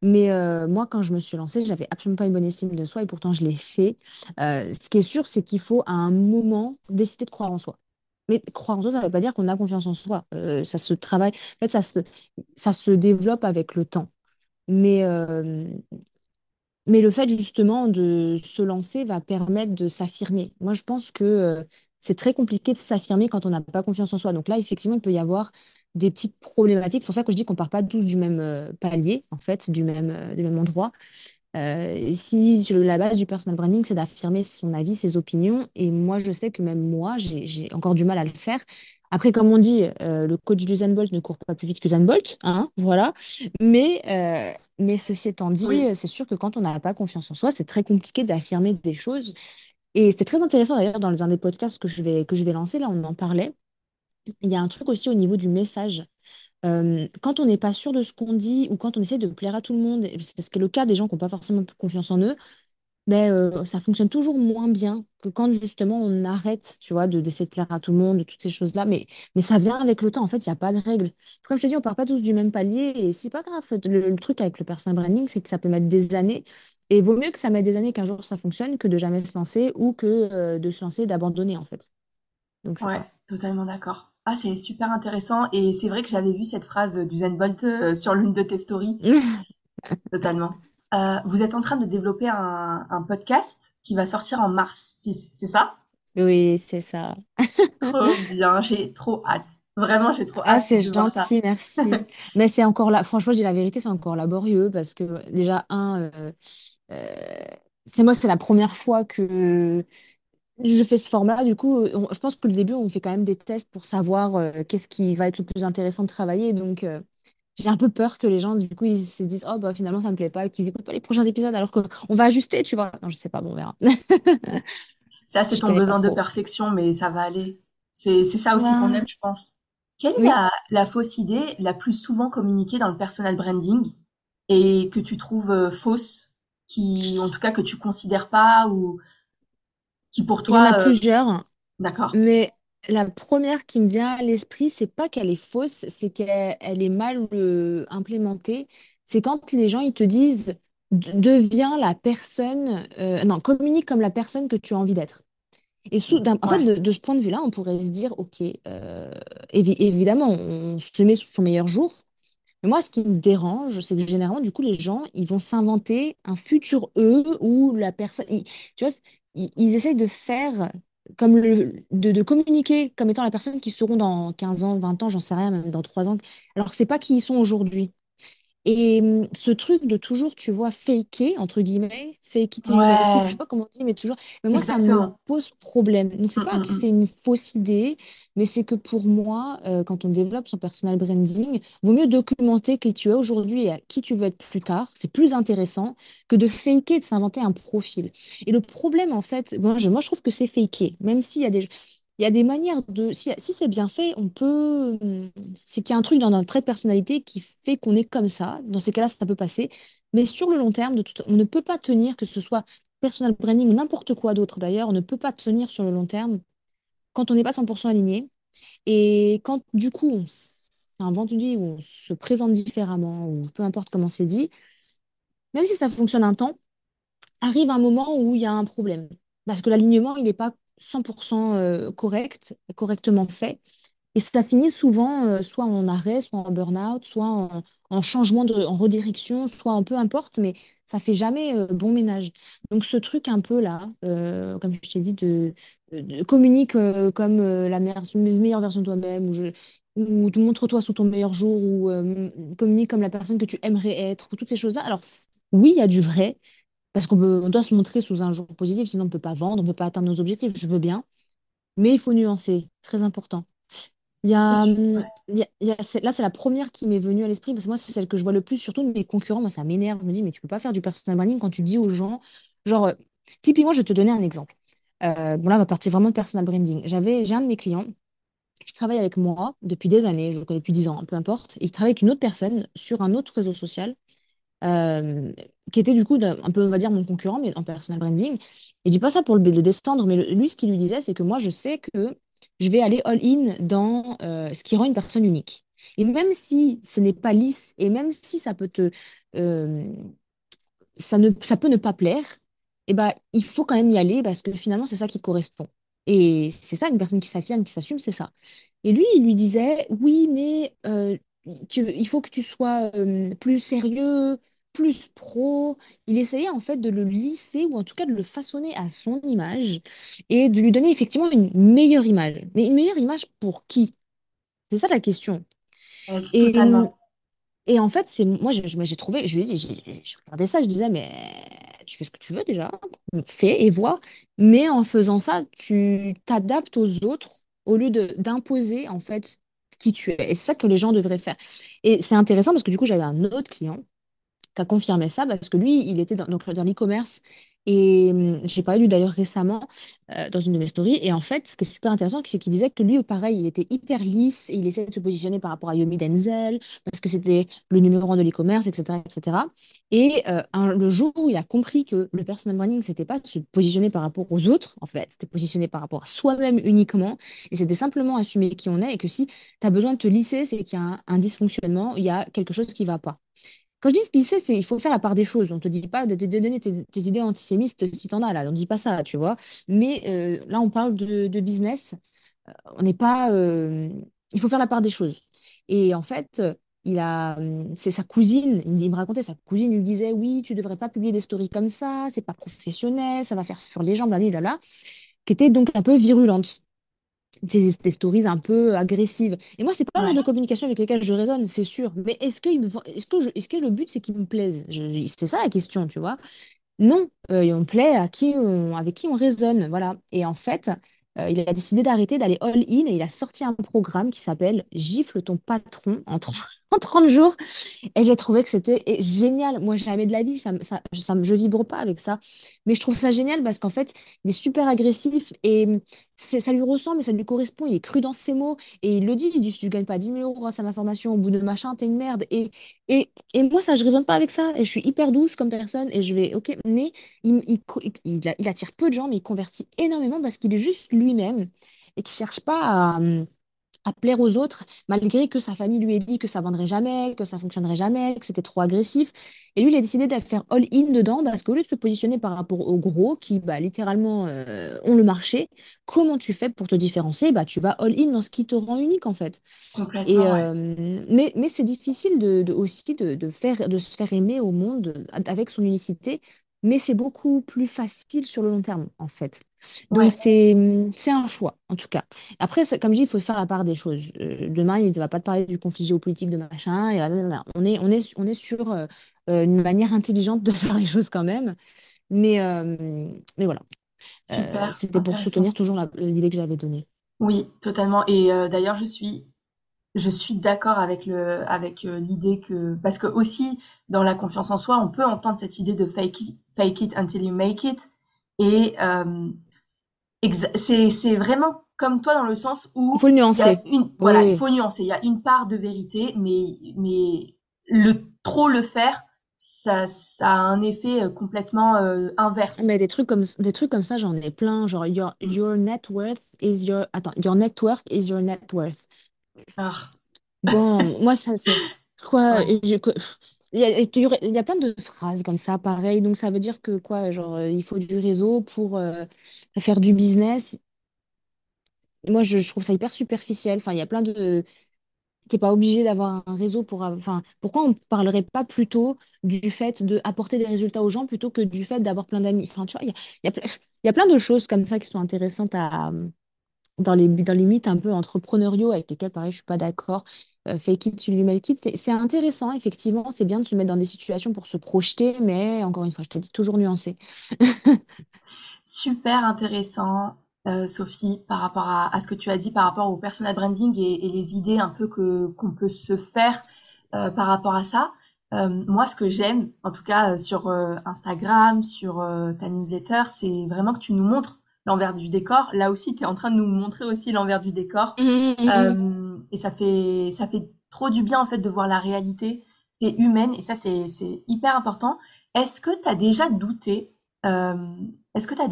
Mais euh, moi, quand je me suis lancée, j'avais absolument pas une bonne estime de soi et pourtant je l'ai fait. Euh, ce qui est sûr, c'est qu'il faut à un moment décider de croire en soi. Mais croire en soi, ça ne veut pas dire qu'on a confiance en soi. Euh, ça se travaille. En fait, ça se, ça se développe avec le temps. Mais, euh, mais le fait justement de se lancer va permettre de s'affirmer. Moi, je pense que euh, c'est très compliqué de s'affirmer quand on n'a pas confiance en soi. Donc là, effectivement, il peut y avoir des petites problématiques. C'est pour ça que je dis qu'on part pas tous du même palier, en fait, du même, du même endroit. Euh, si je- la base du personal branding, c'est d'affirmer son avis, ses opinions, et moi, je sais que même moi, j'ai, encore du mal à le faire. Après, comme on dit, euh, le coach du Usain Bolt ne court pas plus vite que Usain Bolt, hein, voilà. Mais, euh, mais ceci étant dit, Oui, c'est sûr que quand on n'a pas confiance en soi, c'est très compliqué d'affirmer des choses. Et c'est très intéressant d'ailleurs dans un des podcasts que je vais, que je vais lancer, là, on en parlait. Il y a un truc aussi au niveau du message. Euh, quand on n'est pas sûr de ce qu'on dit ou quand on essaie de plaire à tout le monde, c'est ce qui est le cas des gens qui n'ont pas forcément confiance en eux, ben, euh, ça fonctionne toujours moins bien que quand justement on arrête, tu vois, de, d'essayer de plaire à tout le monde, de toutes ces choses-là. Mais, mais ça vient avec le temps, en fait, il n'y a pas de règle. Comme je te dis, on part pas tous du même palier et c'est pas grave. Le, le truc avec le personal branding, c'est que ça peut mettre des années. Et vaut mieux que ça mette des années qu'un jour ça fonctionne que de jamais se lancer ou que euh, de se lancer d'abandonner, en fait. Donc ouais, ça. totalement d'accord. Ah, c'est super intéressant et c'est vrai que j'avais vu cette phrase du Zen Bolt euh, sur l'une de tes stories, [LAUGHS] totalement. Euh, vous êtes en train de développer un, un podcast qui va sortir en mars, c'est ça? Oui, c'est ça. [LAUGHS] Trop bien, j'ai trop hâte. Vraiment, j'ai trop Ah, hâte c'est de voir ça. gentil, merci. [LAUGHS] Mais c'est encore là, franchement, je dis la vérité, c'est encore laborieux parce que déjà, un, euh, euh, c'est moi, c'est la première fois que je fais ce format. Du coup, on- je pense que le début, on fait quand même des tests pour savoir euh, qu'est-ce qui va être le plus intéressant de travailler. Donc, euh, j'ai un peu peur que les gens, du coup, ils se disent, oh, bah finalement, ça me plaît pas, qu'ils écoutent pas les prochains épisodes alors qu'on va ajuster, tu vois. Non, je sais pas, bon, on verra. [LAUGHS] Ça, c'est Je ton connais pas besoin de trop. perfection, mais ça va aller. C'est, c'est ça aussi qu'on Ouais. aime, je pense. Quelle est Oui. la, la fausse idée la plus souvent communiquée dans le personal branding et que tu trouves euh, fausse, qui, en tout cas, que tu considères pas ou qui pour Il y en toi, a euh, plusieurs. d'accord. Mais la première qui me vient à l'esprit, c'est pas qu'elle est fausse, c'est qu'elle elle est mal euh, implémentée. C'est quand les gens ils te disent deviens la personne, euh, non, communique comme la personne que tu as envie d'être. Et sous, en fait, de, de ce point de vue-là, on pourrait se dire, OK, euh, évi- évidemment, on se met sous son meilleur jour. Mais moi, ce qui me dérange, c'est que généralement, du coup, les gens, ils vont s'inventer un futur eux où la personne, ils- tu vois, ils, essayent de faire comme le, de, communiquer comme étant la personne qui seront dans 15 ans, 20 ans, j'en sais rien, même dans 3 ans, alors que c'est pas qui ils sont aujourd'hui. Et hum, ce truc de toujours, tu vois, faker, entre guillemets, fake it make it, je sais Ouais, pas comment on dit, mais toujours, mais moi, ça me pose problème. Donc, c'est Mm, pas mm, que c'est une fausse idée, mais c'est que pour moi, euh, quand on développe son personal branding, vaut mieux documenter qui tu es aujourd'hui et à qui tu veux être plus tard. C'est plus intéressant que de faker, de s'inventer un profil. Et le problème, en fait, moi, je, moi, je trouve que c'est faker, même s'il y a des, il y a des manières de... Si, c'est bien fait, on peut... C'est qu'il y a un truc dans notre trait de personnalité qui fait qu'on est comme ça. Dans ces cas-là, ça peut passer. Mais sur le long terme, on ne peut pas tenir, que ce soit personal branding ou n'importe quoi d'autre d'ailleurs, on ne peut pas tenir sur le long terme quand on n'est pas 100% aligné. Et quand, du coup, on s'invente une vie où on se présente différemment, ou peu importe comment c'est dit, même si ça fonctionne un temps, arrive un moment où il y a un problème. Parce que l'alignement, il n'est pas 100% euh, correct, correctement fait. Et ça finit souvent euh, soit en arrêt, soit en burn-out, soit en, en changement de, en redirection, soit en peu importe, mais ça fait jamais euh, bon ménage. Donc ce truc un peu là, comme je t'ai dit, de, communique comme la meilleure, version de toi-même, ou, montre-toi sous ton meilleur jour, ou communique comme la personne que tu aimerais être, ou toutes ces choses-là. Alors oui, il y a du vrai, parce qu'on on doit se montrer sous un jour positif, sinon on ne peut pas vendre, on ne peut pas atteindre nos objectifs, je veux bien, mais il faut nuancer, très important. Il y C'est a, sûr. Ouais. il y a- il y a- c'est- là, c'est la première qui m'est venue à l'esprit parce que moi, c'est celle que je vois le plus, surtout de mes concurrents. Moi, ça m'énerve. Je me dis, mais tu peux pas faire du personal branding quand tu dis aux gens, genre, euh, typiquement, je vais te donner un exemple. Euh, bon, là, on va partir vraiment de personal branding. J'avais, j'ai un de mes clients qui travaille avec moi depuis des années, je le connais depuis 10 ans, peu importe, et il travaille avec une autre personne sur un autre réseau social euh, qui était du coup un peu, on va dire, mon concurrent, mais en personal branding. Et je dis pas ça pour le, descendre, mais lui, ce qu'il lui disait, c'est que moi, je sais que je vais aller all-in dans euh, ce qui rend une personne unique. Et même si ce n'est pas lisse, et même si ça peut te, euh, ça ne, ça peut ne pas plaire, eh ben, il faut quand même y aller parce que finalement, c'est ça qui correspond. Et c'est ça, une personne qui s'affirme, qui s'assume, c'est ça. Et lui, il lui disait, oui, mais euh, il faut que tu sois plus sérieux, plus pro. Il essayait en fait de le lisser ou en tout cas de le façonner à son image et de lui donner effectivement une meilleure image. Mais une meilleure image pour qui? C'est ça la question. Euh, Et, totalement. et en fait, c'est moi, j'ai j'ai trouvé, je lui ai dit, j'ai j'ai regardé ça, je disais, mais tu fais ce que tu veux déjà, fais et vois. Mais en faisant ça, tu t'adaptes aux autres au lieu de d'imposer en fait qui tu es. Et c'est ça que les gens devraient faire. Et c'est intéressant parce que du coup, j'avais un autre client qui a confirmé ça parce que lui, il était dans, donc, dans l'e-commerce. Et hum, j'ai parlé lui d'ailleurs récemment euh, dans une de mes stories. Et en fait, ce qui est super intéressant, c'est qu'il disait que lui, pareil, il était hyper lisse et il essayait de se positionner par rapport à Yomi Denzel parce que c'était le numéro un de l'e-commerce, etc., etc. Et euh, le jour où il a compris que le personal branding, c'était pas de se positionner par rapport aux autres, en fait, c'était positionner par rapport à soi-même uniquement. Et c'était simplement assumer qui on est et que si tu as besoin de te lisser, c'est qu'il y a un, un dysfonctionnement, il y a quelque chose qui va pas. Quand je dis glisser, c'est il faut faire la part des choses. On te dit pas de donner tes, idées antisémites si t'en as là. On dit pas ça, tu vois. Mais euh, là, on parle de, business. On n'est pas. euh, il faut faire la part des choses. Et en fait, euh, il a, c'est sa cousine. Il me, dit- il me racontait sa cousine lui disait oui, tu devrais pas publier des stories comme ça. C'est pas professionnel. Ça va faire sur les jambes, là, là, là, qui était donc un peu virulente des, des stories un peu agressives. Et moi, c'est pas le genre Ouais. de communication avec lesquelles je raisonne, c'est sûr. Mais est-ce que, est-ce que, je- est-ce que le but, c'est qu'ils me plaisent? C'est ça la question, tu vois. Non, euh, et on plaît à qui on, avec qui on raisonne, voilà. Et en fait, euh, il a décidé d'arrêter, d'aller all-in et il a sorti un programme qui s'appelle Gifle ton patron en 30 en 30 jours. Et j'ai trouvé que c'était génial. Moi, jamais de la vie, ça, ça, vibre pas avec ça. Mais je trouve ça génial parce qu'en fait, il est super agressif et c'est, ça lui ressemble et ça lui correspond. Il est cru dans ses mots et il le dit. Il dit, si tu gagnes pas dix mille euros grâce à ma formation, au bout de machin, t'es une merde. Et, et, moi, ça, je raisonne pas avec ça. Et je suis hyper douce comme personne et je vais, ok, mais il, attire peu de gens, mais il convertit énormément parce qu'il est juste lui-même et qu'il cherche pas à, hum, à plaire aux autres, malgré que sa famille lui ait dit que ça vendrait jamais, que ça fonctionnerait jamais, que c'était trop agressif. Et lui, il a décidé de faire all-in dedans parce qu'au lieu de se positionner par rapport aux gros qui, bah, littéralement, euh, ont le marché, comment tu fais pour te différencier? Bah, tu vas all-in dans ce qui te rend unique, en fait. Et, ouais. euh, mais mais c'est difficile de, de- aussi de, de faire, de se faire aimer au monde avec son unicité. Mais c'est beaucoup plus facile sur le long terme, en fait. Donc, Ouais, c'est, c'est un choix, en tout cas. Après, comme je dis, il faut faire la part des choses. Euh, demain, il ne va pas te parler du conflit géopolitique de machin. Et, on est, on est, on est sur euh, euh, une manière intelligente de [LAUGHS] faire les choses quand même. Mais, euh, mais voilà, super c'était pour soutenir toujours la- l'idée que j'avais donnée. Oui, totalement. Et d'ailleurs, je suis Je suis d'accord avec le, avec euh, l'idée que, parce que aussi dans la confiance en soi, on peut entendre cette idée de fake it, fake it until you make it. Et euh, c'est, c'est vraiment comme toi dans le sens où faut il a nuancer. une, voilà, il faut nuancer. Il y a une part de vérité, mais, mais le trop le faire, ça, ça a un effet euh, complètement euh, inverse. mais des trucs comme, des trucs comme ça, j'en ai plein. Genre, your, Mm. your net worth is your... Attends, your network is your net worth. Ah, Bon, moi, ça, c'est quoi? ouais. je- que- Il y a, il y aurait- il y a plein de phrases comme ça, pareil. Donc, ça veut dire que quoi? Genre, euh, il faut du réseau pour euh, faire du business. Moi, je, je trouve ça hyper superficiel. Enfin, il y a plein de. T'es pas obligé d'avoir un réseau pour. av- Enfin, pourquoi on ne parlerait pas plutôt du fait d'apporter des résultats aux gens plutôt que du fait d'avoir plein d'amis? Enfin, tu vois, il y a, il y a ple- il y a plein de choses comme ça qui sont intéressantes à, dans les, dans les mythes un peu entrepreneuriaux avec lesquels, pareil, je suis pas d'accord. Euh, fake it, lui make it. C'est c'est intéressant, effectivement. C'est bien de se mettre dans des situations pour se projeter, mais encore une fois, je te dis toujours nuancé. [LAUGHS] Super intéressant, euh, Sophie, par rapport à, à ce que tu as dit par rapport au personal branding et, les idées un peu que qu'on peut se faire euh, par rapport à ça. Euh, moi, ce que j'aime, en tout cas sur Instagram, sur ta newsletter, c'est vraiment que tu nous montres l'envers du décor. Là aussi, tu es en train de nous montrer aussi l'envers du décor. Mhm, mhm. Euh, et ça fait, ça fait trop du bien en fait de voir la réalité et humaine. Et ça, c'est, c'est hyper important. Est-ce que tu as déjà douté, euh, est-ce que tu as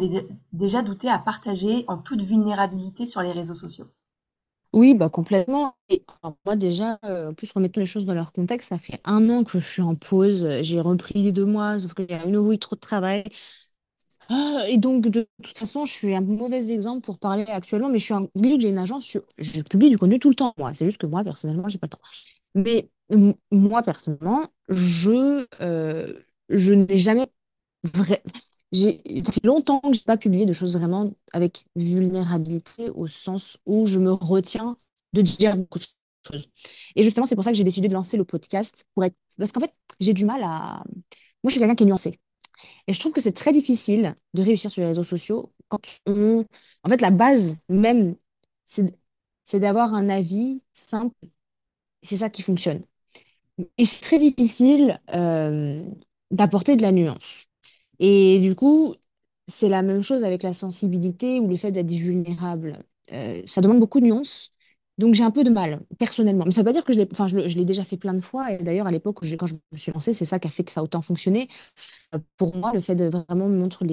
déjà douté à partager en toute vulnérabilité sur les réseaux sociaux? Oui, bah complètement. Et alors, moi déjà, euh, en plus remettons les choses dans leur contexte, ça fait un an que je suis en pause. J'ai repris les deux mois, sauf que j'ai à nouveau eu trop de travail. Ah, et donc, de toute façon, je suis un mauvais exemple pour parler actuellement, mais je suis un... que j'ai une agence, je, publie du contenu tout le temps, moi. C'est juste que moi, personnellement, j'ai pas le temps. Mais moi, personnellement, je, euh, je n'ai jamais vrai... J'ai... Longtemps que je n'ai pas publié de choses vraiment avec vulnérabilité, au sens où je me retiens de dire beaucoup de choses. Et justement, c'est pour ça que j'ai décidé de lancer le podcast, pour être... parce qu'en fait, j'ai du mal à... Moi, je suis quelqu'un qui est nuancé. Et je trouve que c'est très difficile de réussir sur les réseaux sociaux quand on... En fait, la base même, c'est d'avoir un avis simple. C'est ça qui fonctionne. Et c'est très difficile euh, d'apporter de la nuance. Et du coup, c'est la même chose avec la sensibilité ou le fait d'être vulnérable. Euh, ça demande beaucoup de nuances. Donc j'ai un peu de mal, personnellement. Mais ça veut pas dire que je l'ai, déjà fait plein de fois. Et d'ailleurs, à l'époque, quand je me suis lancée, c'est ça qui a fait que ça a autant fonctionné. Euh, Pour moi, le fait de vraiment montrer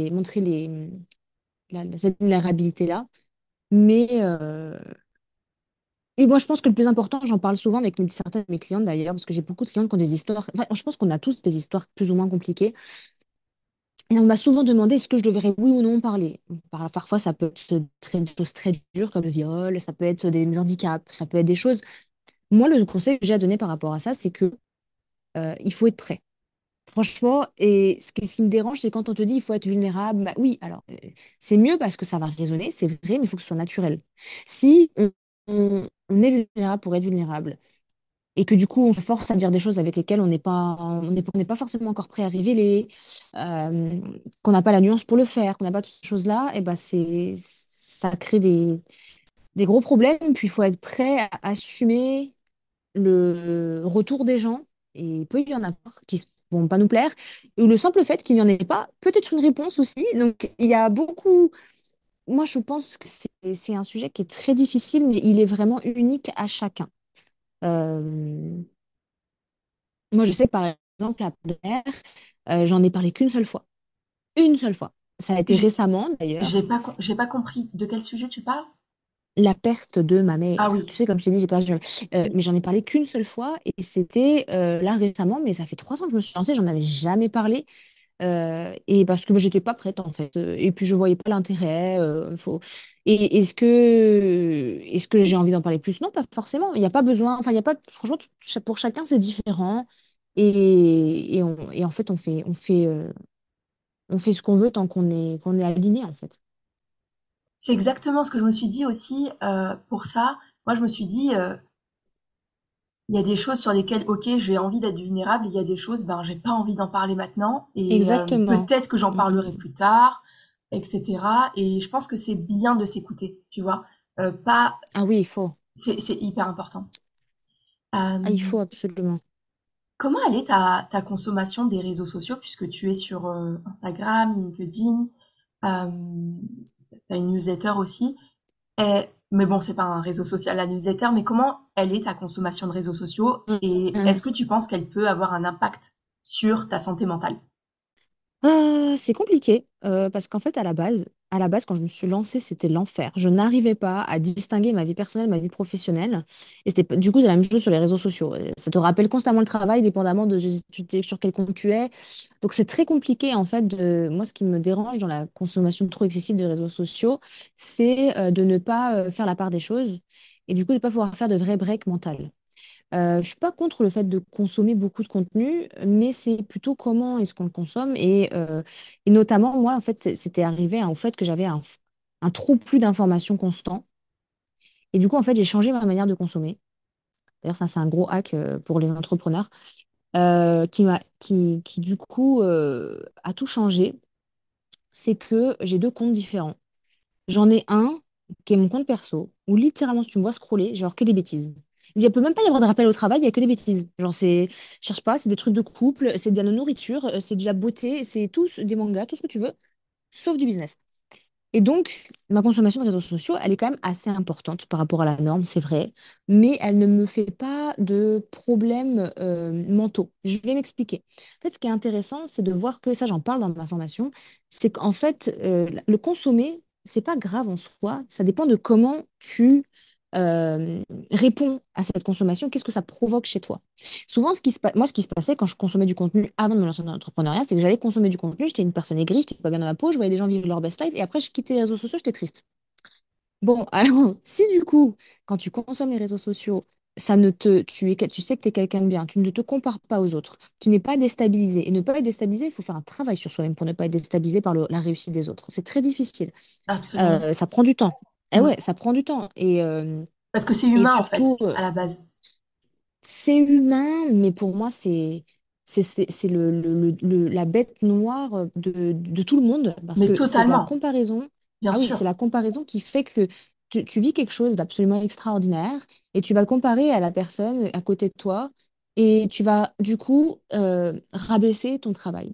cette vulnérabilité-là. Mais euh, moi, je pense que le plus important, j'en parle souvent avec certaines de mes clientes d'ailleurs, parce que j'ai beaucoup de clientes qui ont des histoires. Je pense qu'on a tous des histoires plus ou moins compliquées. On m'a souvent demandé est-ce que je devrais oui ou non parler. Par- Parfois, ça peut être des choses très dures comme le viol, ça peut être des handicaps, ça peut être des choses. Moi, le conseil que j'ai à donner par rapport à ça, c'est que euh, il faut être prêt. Franchement, et ce qui, me dérange, c'est quand on te dit il faut être vulnérable. Bah oui, alors euh, c'est mieux parce que ça va résonner, c'est vrai, mais il faut que ce soit naturel. Si on est vulnérable pour être vulnérable et que du coup on se force à dire des choses avec lesquelles on n'est pas, on n'est pas forcément encore prêt à révéler, euh, qu'on n'a pas la nuance pour le faire, qu'on n'a pas toutes ces choses-là, et ben c'est, ça crée des, des gros problèmes. Puis il faut être prêt à assumer le retour des gens, et il peut y en avoir qui ne vont pas nous plaire, ou le simple fait qu'il n'y en ait pas, peut-être une réponse aussi. Donc il y a beaucoup, moi je pense que c'est un sujet qui est très difficile, mais il est vraiment unique à chacun. Euh, moi je sais que par exemple, la première, euh, j'en ai parlé qu'une seule fois. Une seule fois. Ça a été récemment d'ailleurs. j'ai pas, j'ai pas compris de quel sujet tu parles? la perte de ma mère. Ah Tu oui. sais, comme je t'ai dit, j'ai perdu. euh, mais j'en ai parlé qu'une seule fois et c'était euh, là récemment, mais ça fait trois ans que je me suis lancée, j'en avais jamais parlé. Euh, et parce que j'étais pas prête en fait. Et puis je voyais pas l'intérêt. euh, faut... Et est-ce que est-ce que j'ai envie d'en parler plus? Non, pas forcément. Il n'y a pas besoin. Enfin, il y a pas. Franchement, pour chacun, c'est différent. Et, et, en fait, on fait, on fait, euh, on fait ce qu'on veut tant qu'on est, qu'on est aligné, en fait. C'est exactement ce que je me suis dit aussi euh, pour ça. Moi, je me suis dit, il y a des choses sur lesquelles, ok, j'ai envie d'être vulnérable, il y a des choses, ben, j'ai pas envie d'en parler maintenant, et euh, peut-être que j'en Mm, parlerai plus tard, etc. Et je pense que c'est bien de s'écouter, tu vois. Euh, pas, Ah oui, il faut. c'est, hyper important. Ah, il faut absolument. comment elle est ta, ta consommation des réseaux sociaux, puisque tu es sur euh, Instagram, LinkedIn, tu as une newsletter aussi. Et- mais bon, c'est pas un réseau social, la newsletter, mais comment elle est ta consommation de réseaux sociaux? Mm, et mm. est-ce que tu penses qu'elle peut avoir un impact sur ta santé mentale? Euh, c'est compliqué euh, parce qu'en fait, à la base, à la base, quand je me suis lancée, c'était l'enfer. Je n'arrivais pas à distinguer ma vie personnelle, ma vie professionnelle. Et c'était du coup, c'est la même chose sur les réseaux sociaux. Euh, Ça te rappelle constamment le travail, dépendamment de sur quel compte tu es. Donc, c'est très compliqué, en fait. De... Moi, ce qui me dérange dans la consommation trop excessive des réseaux sociaux, c'est euh, de ne pas faire la part des choses et du coup, de ne pas pouvoir faire de vrais breaks mentales. Euh, je suis pas contre le fait de consommer beaucoup de contenu, mais c'est plutôt comment est-ce qu'on le consomme. Et, euh, notamment, moi, en fait, c'était arrivé au fait que j'avais un, un trop plus d'informations constant. Et du coup, en fait, j'ai changé ma manière de consommer. D'ailleurs, ça, c'est un gros hack euh, pour les entrepreneurs qui qui, qui, du coup, a tout changé. C'est que j'ai deux comptes différents. J'en ai un qui est mon compte perso, où littéralement, si tu me vois scroller, j'ai que des bêtises. Il ne peut même pas y avoir de rappel au travail, il n'y a que des bêtises. Genre, c'est, cherche pas, c'est des trucs de couple, c'est de la nourriture, euh, c'est de la beauté, c'est tous des mangas, tout ce que tu veux, sauf du business. Et donc, ma consommation de réseaux sociaux, elle est quand même assez importante par rapport à la norme, c'est vrai, mais elle ne me fait pas de problèmes euh, mentaux. Je vais m'expliquer. En fait, ce qui est intéressant, c'est de voir que, ça j'en parle dans ma formation, c'est qu'en fait, euh, le consommer, c'est pas grave en soi, ça dépend de comment tu euh, réponds à cette consommation, qu'est-ce que ça provoque chez toi? Souvent, ce qui se moi, ce qui se passait quand je consommais du contenu avant de me lancer dans l'entrepreneuriat, c'est que j'allais consommer du contenu, j'étais une personne aigrie, j'étais pas bien dans ma peau, je voyais des gens vivre leur best life, et après, je quittais les réseaux sociaux, j'étais triste. Bon, [LAUGHS] alors, si du coup, quand tu consommes les réseaux sociaux, ça ne te, tu es, tu sais que tu es quelqu'un de bien, tu ne te compares pas aux autres, tu n'es pas déstabilisé. Et ne pas être déstabilisé, il faut faire un travail sur soi-même pour ne pas être déstabilisé par le- la réussite des autres. C'est très difficile. Absolument. Euh, ça prend du temps. Eh Mm. ouais, ça prend du temps. Et, euh, Parce que c'est et humain, en fait, surtout, euh, à la base. c'est humain, mais pour moi, c'est c'est c'est- c'est le, le- le- le- la bête noire de, de tout le monde, parce Mais que c'est la totalement, comparaison. bien Ah oui, c'est sûr. la comparaison qui fait que tu, tu vis quelque chose d'absolument extraordinaire et tu vas comparer à la personne à côté de toi et tu vas du coup euh, rabaisser ton travail.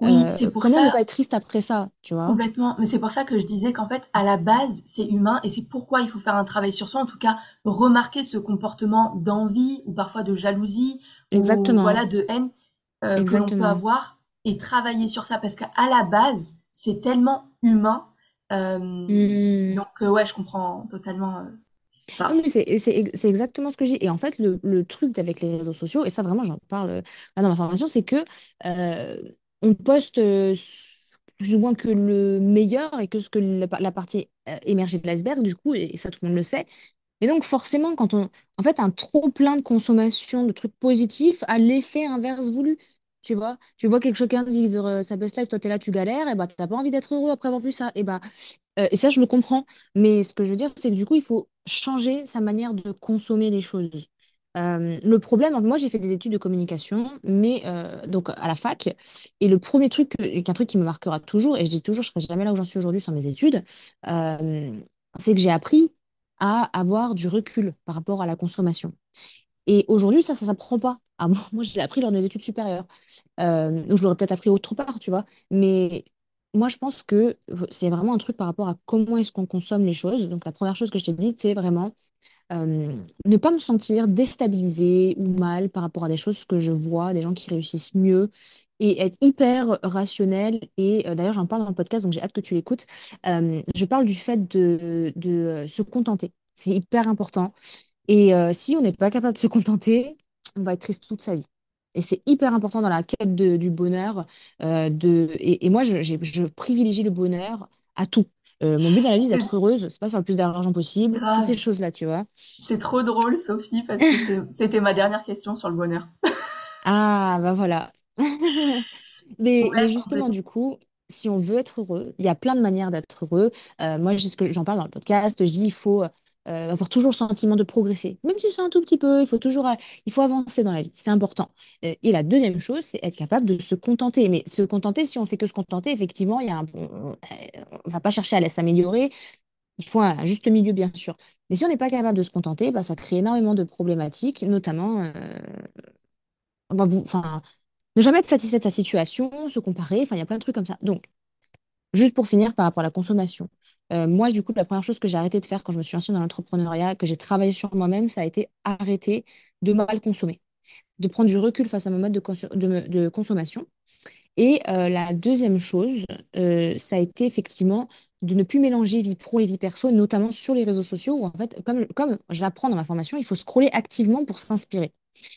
Oui, c'est Euh, pour comment ne pas ça, être triste après ça, tu vois? complètement. Mais c'est pour ça que je disais qu'en fait, à la base, c'est humain et c'est pourquoi il faut faire un travail sur soi. En tout cas, remarquer ce comportement d'envie ou parfois de jalousie ou voilà de haine euh, que l'on peut avoir et travailler sur ça parce qu'à la base, c'est tellement humain. Euh, Hmm. donc euh, ouais, je comprends totalement ça. mais c'est c'est ex- c'est exactement ce que dis. Et en fait, le, le truc avec les réseaux sociaux, et ça vraiment j'en parle là dans ma formation, c'est que euh, on poste euh, plus ou moins que le meilleur et que ce que la, partie euh, émergée de l'iceberg, du coup, et, ça tout le monde le sait. Et donc forcément, quand on... En fait, un trop plein de consommation de trucs positifs a l'effet inverse voulu. Tu vois, tu vois quelque quelqu'un vivre euh, sa best life, toi t'es là, tu galères, et bah t'as pas envie d'être heureux après avoir vu ça. Et bah et ça, je le comprends. Mais ce que je veux dire, c'est que du coup, il faut changer sa manière de consommer les choses. Euh, le problème, moi, j'ai fait des études de communication, mais euh, donc à la fac. Et le premier truc, qu'un truc qui me marquera toujours, et je dis toujours, je serai jamais là où j'en suis aujourd'hui sans mes études, euh, c'est que j'ai appris à avoir du recul par rapport à la consommation. Et aujourd'hui, ça, ça ne s'apprend pas. Ah, [LAUGHS] moi, je l'ai appris lors de mes études supérieures. Donc, je l'aurais peut-être appris autre part, tu vois. Mais moi, je pense que c'est vraiment un truc par rapport à comment est-ce qu'on consomme les choses. Donc, la première chose que je t'ai dit, c'est vraiment euh, ne pas me sentir déstabilisée ou mal par rapport à des choses que je vois, des gens qui réussissent mieux, et être hyper rationnel. Et euh, d'ailleurs, j'en parle dans le podcast, donc j'ai hâte que tu l'écoutes. Euh, je parle du fait de, de se contenter. C'est hyper important. Et si on n'est pas capable de se contenter, on va être triste toute sa vie. Et c'est hyper important dans la quête de- du bonheur. de, et, et moi, je, je privilégie le bonheur à tout. Euh, mon but dans la vie, c'est d'être heureuse. C'est pas faire le plus d'argent possible. Toutes ces choses-là, tu vois. C'est trop drôle, Sophie, parce que [LAUGHS] c'était ma dernière question sur le bonheur. Ah, bah voilà. [LAUGHS] Mais, Ouais, justement, du coup, si on veut être heureux, il y a plein de manières d'être heureux. Euh, moi, j'en parle dans le podcast. Je dis, il faut euh, avoir toujours le sentiment de progresser. Même si c'est un tout petit peu, il faut toujours, il faut avancer dans la vie. C'est important. Euh, Et la deuxième chose, c'est être capable de se contenter. Mais se contenter, si on fait que se contenter, effectivement, il y a on, on va pas chercher à s'améliorer. Il faut un juste milieu, bien sûr. Mais si on n'est pas capable de se contenter, bah, ça crée énormément de problématiques, notamment, euh, ne jamais être satisfait de sa situation, se comparer, il y a plein de trucs comme ça. Donc, juste pour finir par rapport à la consommation. Euh, moi, du coup, la première chose que j'ai arrêté de faire quand je me suis lancée dans l'entrepreneuriat, que j'ai travaillé sur moi-même, ça a été arrêter de mal consommer, de prendre du recul face à mon mode de, consommation. Et euh, la deuxième chose, euh, ça a été effectivement de ne plus mélanger vie pro et vie perso, notamment sur les réseaux sociaux, où en fait, comme, comme je l'apprends dans ma formation, il faut scroller activement pour s'inspirer.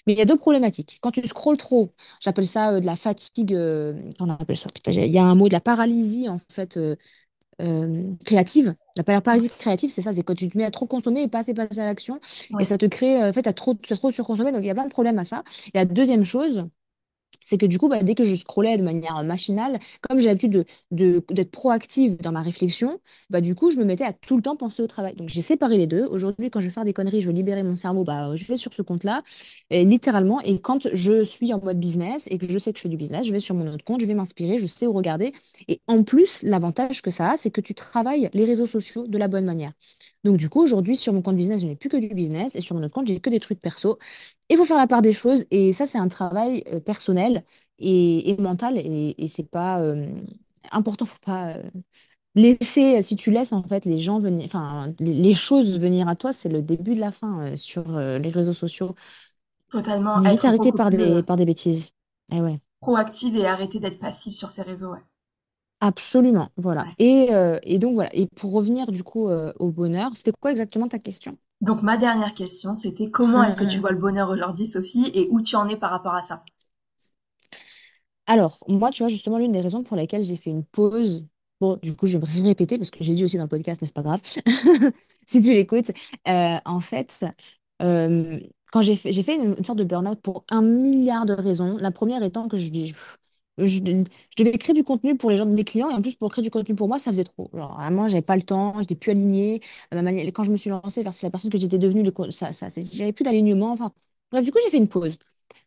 Mais il y a deux problématiques. Quand tu scrolles trop, j'appelle ça euh, de la fatigue, euh, on appelle ça? Il y a un mot de la paralysie, en fait, euh, euh, créative. La par- paralysie créative, c'est ça, c'est quand tu te mets à trop consommer et pas assez passer à l'action, et ça te crée, euh, en fait, à trop, tu as trop surconsommé, donc il y a plein de problèmes à ça. Et la deuxième chose, c'est que du coup, bah, dès que je scrollais de manière machinale, comme j'ai l'habitude de, de- d'être proactive dans ma réflexion, bah, du coup, je me mettais à tout le temps penser au travail. Donc, j'ai séparé les deux. Aujourd'hui, quand je veux faire des conneries, je veux libérer mon cerveau, bah, je vais sur ce compte-là, littéralement. Et quand je suis en mode business et que je sais que je fais du business, je vais sur mon autre compte, je vais m'inspirer, je sais où regarder. Et en plus, l'avantage que ça a, c'est que tu travailles les réseaux sociaux de la bonne manière. Donc, du coup, aujourd'hui, sur mon compte business, je n'ai plus que du business et sur mon autre compte, j'ai que des trucs perso. Il faut faire la part des choses et ça, c'est un travail euh, et, et mental et, et c'est pas euh, important. Faut pas euh, laisser, si tu laisses en fait les gens venir, enfin les, choses venir à toi, c'est le début de la fin euh, sur euh, les réseaux sociaux. Totalement vite beaucoup par euh, des, par des bêtises. Eh ouais, proactive et arrêter d'être passif sur ces réseaux. Ouais. absolument. Voilà. Ouais. Et, euh, et donc voilà. Et pour revenir du coup euh, au bonheur, c'était quoi exactement ta question? Donc ma dernière question, c'était comment est-ce que tu [LAUGHS] vois le bonheur aujourd'hui, Sophie, et où tu en es par rapport à ça? Alors, moi, tu vois, justement, l'une des raisons pour lesquelles j'ai fait une pause, bon, du coup, je vais me [LAUGHS] répéter parce que j'ai dit aussi dans le podcast, mais c'est pas grave, [LAUGHS] si tu l'écoutes, euh, en fait, euh, quand j'ai fait, une, sorte de burn-out pour un milliard de raisons. La première étant que je, je, devais créer du contenu pour les gens de mes clients et en plus, pour créer du contenu pour moi, ça faisait trop. Genre, vraiment, j'avais pas le temps, j'étais plus alignée. Manière, quand je me suis lancée vers la personne que j'étais devenue, le ça, j'avais plus d'alignement. Enfin, bref, du coup, j'ai fait une pause.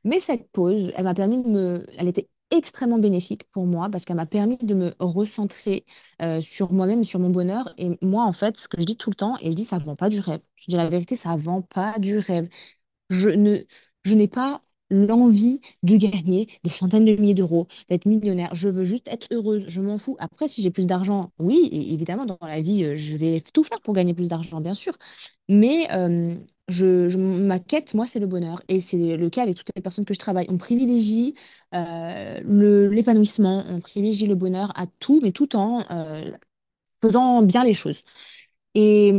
Mais cette pause, elle m'a permis de me... Elle était extrêmement bénéfique pour moi parce qu'elle m'a permis de me recentrer euh, sur moi-même sur mon bonheur. Et moi, en fait, ce que je dis tout le temps, et je dis, ça vend pas du rêve. Je dis la vérité, ça vend pas du rêve. Je ne, je n'ai pas l'envie de gagner des centaines de milliers d'euros, d'être millionnaire. Je veux juste être heureuse. Je m'en fous. Après, si j'ai plus d'argent, oui, évidemment, dans la vie, euh, je vais tout faire pour gagner plus d'argent, bien sûr. Mais euh, je, ma quête, moi, c'est le bonheur. Et c'est le cas avec toutes les personnes que je travaille. On privilégie euh, l'épanouissement, on privilégie le bonheur à tout, mais tout en euh, faisant bien les choses. Et,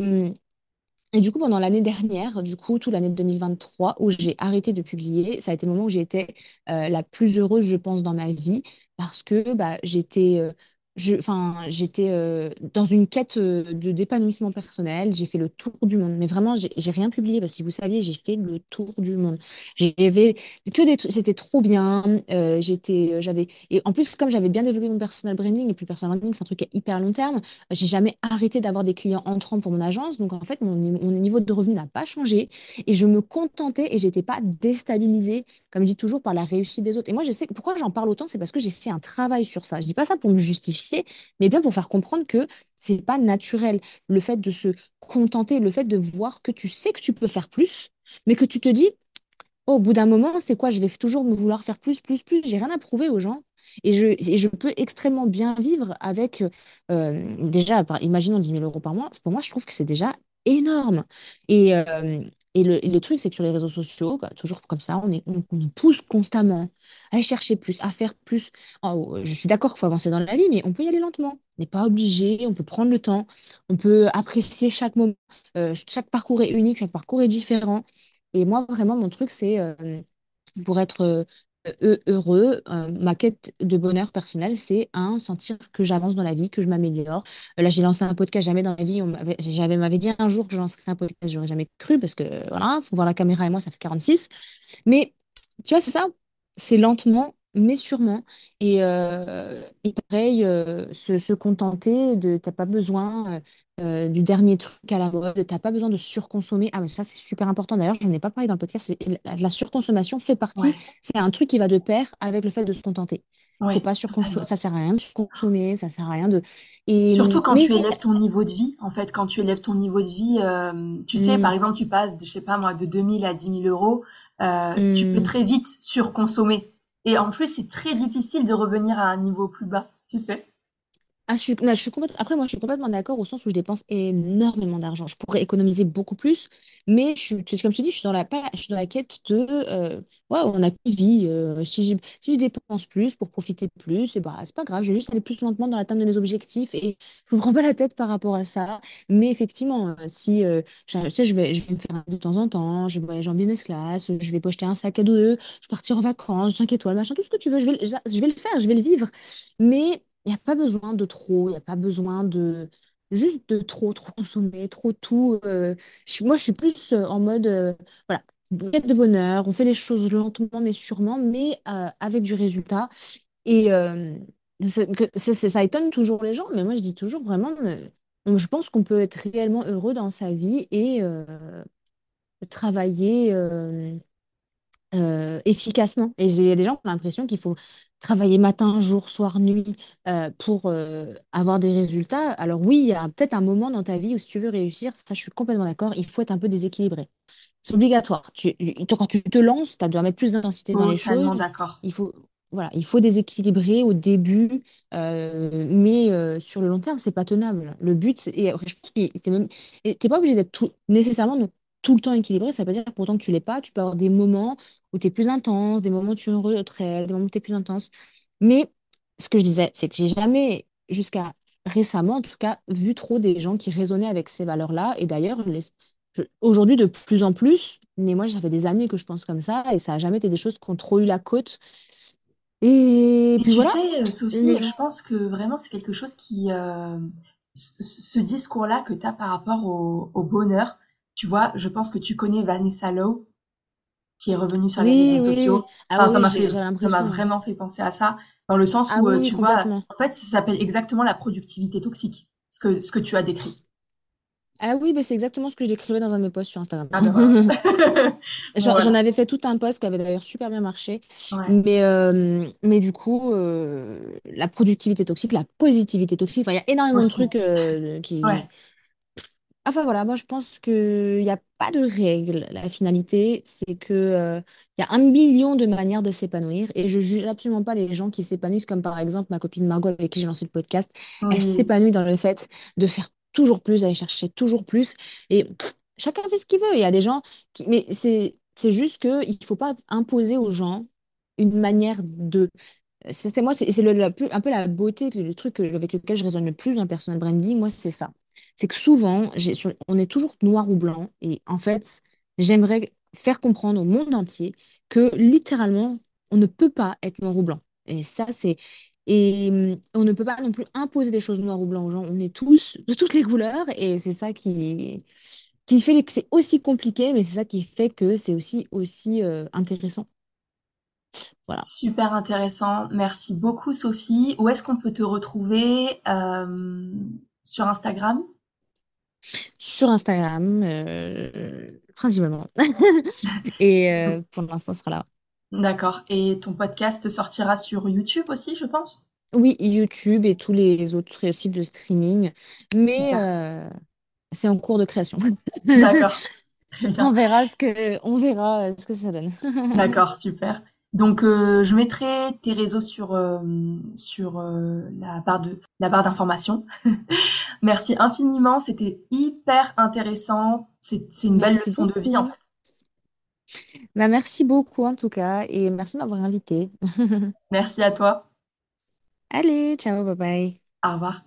et du coup, pendant l'année dernière, du coup, toute l'année 2023, où j'ai arrêté de publier, ça a été le moment où j'ai été euh, la plus heureuse, je pense, dans ma vie, parce que bah, j'étais j'étais euh, dans une quête euh, de d'épanouissement personnel. J'ai fait le tour du monde, mais vraiment, j'ai rien publié, parce que si vous saviez, j'ai fait le tour du monde. J'avais que c'était trop bien. euh, j'étais, j'avais, et en plus, comme j'avais bien développé mon personal branding, et puis personal branding, c'est un truc est hyper long terme. J'ai jamais arrêté d'avoir des clients entrants pour mon agence. Donc, en fait, mon, mon niveau de revenu n'a pas changé. Et je me contentais et j'étais pas déstabilisée, comme je dis toujours, par la réussite des autres. Et moi, je sais pourquoi j'en parle autant, c'est parce que j'ai fait un travail sur ça. Je dis pas ça pour me justifier, mais bien pour faire comprendre que c'est pas naturel. Le fait de se contenter, le fait de voir que tu sais que tu peux faire plus, mais que tu te dis, au bout d'un moment, c'est quoi? Je vais toujours me vouloir faire plus, plus, plus. J'ai rien à prouver aux gens. Et je, je peux extrêmement bien vivre avec, euh, déjà, imaginons 10 000 euros par mois, pour moi, je trouve que c'est déjà énorme. Et, euh, et, le, le truc, c'est que sur les réseaux sociaux, bah, toujours comme ça, on, est, on, pousse constamment à chercher plus, à faire plus. Oh, je suis d'accord qu'il faut avancer dans la vie, mais on peut y aller lentement. On n'est pas obligé, on peut prendre le temps, on peut apprécier chaque moment. Euh, chaque parcours est unique, chaque parcours est différent. Et moi, vraiment, mon truc, c'est euh, pour être euh, heureux, euh, ma quête de bonheur personnel, c'est un, sentir que j'avance dans la vie, que je m'améliore. Euh, Là, j'ai lancé un podcast, jamais dans la vie, on m'avait, j'avais, m'avait dit un jour que je lancerais un podcast, j'aurais jamais cru parce que voilà, faut voir la caméra et moi, ça fait 46. Mais tu vois, c'est ça, c'est lentement, mais sûrement. Et, euh, et pareil, euh, se, se contenter de, t'as pas besoin. Euh, du dernier truc à la mode, t'as pas besoin de surconsommer. Ah, mais ça, c'est super important. D'ailleurs, j'en ai pas parlé dans le podcast. La, la surconsommation fait partie, Ouais, c'est un truc qui va de pair avec le fait de se contenter. Ouais, pas surconsommer, ça sert à rien de surconsommer, ça sert à rien de. Et, Surtout quand mais, tu élèves ton niveau de vie, en fait, quand tu élèves ton niveau de vie, euh, tu sais, par Hmm, exemple, tu passes de, je sais pas moi, de 2000 à 10 000 euros, euh, tu peux hmm. très vite surconsommer. Et en plus, c'est très difficile de revenir à un niveau plus bas, tu sais. Ah, Après, moi, je suis complètement d'accord au sens où je dépense énormément d'argent. Je pourrais économiser beaucoup plus, mais je suis, comme je te dis, je suis dans la, je suis dans la quête de euh, on a qu'une vie. euh, si je, si je dépense plus pour profiter plus, et bah, c'est pas grave, je vais juste aller plus lentement dans l'atteinte de mes objectifs et je me prends pas la tête par rapport à ça. Mais effectivement, euh, si euh, je, sais, je vais, je vais me faire un de temps en temps, je vais voyager en business class, je vais pocheter un sac à dos, je vais partir en vacances, 5 étoiles, machin, tout ce que tu veux, je vais, je vais le faire, je vais le vivre. Mais il n'y a pas besoin de trop, il n'y a pas besoin de juste de trop, trop consommer, trop tout. euh. Moi, je suis plus euh, en mode, euh, voilà, quête de bonheur, on fait les choses lentement mais sûrement, mais avec du résultat. Et ça étonne toujours les gens, mais moi, je dis toujours vraiment, je pense qu'on peut être réellement heureux dans sa vie et travailler. Euh, efficacement. Et j'ai des gens qui ont l'impression qu'il faut travailler matin, jour, soir, nuit euh, pour euh, avoir des résultats. Alors oui, il y a peut-être un moment dans ta vie où si tu veux réussir, ça je suis complètement d'accord, il faut être un peu déséquilibré. C'est obligatoire. Tu, quand tu te lances, tu dois mettre plus d'intensité dans les choses. d'accord. Il faut, voilà, il faut déséquilibrer au début, euh, mais euh, sur le long terme, c'est pas tenable. Le but, et je pense que t'es même, t'es pas obligé d'être tout- nécessairement tout le temps équilibré. Ça veut pas dire pourtant que tu l'es pas. Tu peux avoir des moments où tu es plus intense, des moments où tu es heureux, très, des moments où tu es plus intense. Mais ce que je disais, c'est que j'ai jamais, jusqu'à récemment en tout cas, vu trop des gens qui raisonnaient avec ces valeurs-là. Et d'ailleurs, les- je- aujourd'hui, de plus en plus, mais moi, ça fait des années que je pense comme ça, et ça n'a jamais été des choses qui ont trop eu la cote. Et Et puis tu voilà, sais, euh, Sophie, je pense que vraiment c'est quelque chose qui, euh, ce ce discours-là que tu as par rapport au, au bonheur, tu vois, je pense que tu connais Vanessa Lowe, qui est revenue sur les réseaux Oui, sociaux. oui. Ah Enfin, oui, ça m'a fait, ça m'a vraiment fait penser à ça, dans le sens Ah où, euh, tu vois, en fait, ça s'appelle exactement la productivité toxique, ce que, ce que tu as décrit. Ah oui, bah c'est exactement ce que je décrivais dans un de mes posts sur Instagram. Ah ben [LAUGHS] [LAUGHS] voilà. J'en voilà. avais fait tout un post qui avait d'ailleurs super bien marché. Ouais, Mais, euh, mais du coup, euh, la productivité toxique, la positivité toxique, il y a énormément de trucs euh, qui... Ouais, Enfin voilà, moi je pense qu'il n'y a pas de règle. La finalité, c'est que, euh, il y a un million de manières de s'épanouir et je juge absolument pas les gens qui s'épanouissent, comme par exemple ma copine Margot avec qui j'ai lancé le podcast. Elle oui. s'épanouit dans le fait de faire toujours plus, d'aller chercher toujours plus. Et pff, chacun fait ce qu'il veut. Il y a des gens qui... Mais c'est, c'est juste qu'il ne faut pas imposer aux gens une manière de... C'est c'est moi, c'est c'est le- la peu- un peu la beauté, le truc que- avec lequel je résonne le plus dans le personal branding, moi, c'est ça. C'est que souvent, on est toujours noir ou blanc. Et en fait, j'aimerais faire comprendre au monde entier que littéralement, on ne peut pas être noir ou blanc. Et ça, c'est. Et hum, on ne peut pas non plus imposer des choses noir ou blanc aux gens. On est tous de toutes les couleurs. Et c'est ça qui, qui fait que c'est aussi compliqué, mais c'est ça qui fait que c'est aussi, aussi euh, intéressant. Voilà. Super intéressant. Merci beaucoup, Sophie. Où est-ce qu'on peut te retrouver euh, sur Instagram? Sur Instagram, euh, principalement. [LAUGHS] Et euh, pour l'instant, ce sera là. D'accord. Et ton podcast sortira sur YouTube aussi, je pense? Oui, YouTube et tous les autres sites de streaming, mais euh, c'est en cours de création. D'accord. [LAUGHS] On verra ce que, on verra ce que ça donne. D'accord, super. Donc, euh, je mettrai tes réseaux sur, euh, sur euh, la barre de, la barre d'information. [LAUGHS] Merci infiniment, c'était hyper intéressant. C'est, une belle Merci leçon de vie en fait. Bah, merci beaucoup en tout cas et merci de m'avoir invité. [LAUGHS] Merci à toi. Allez, ciao, bye bye. Au revoir.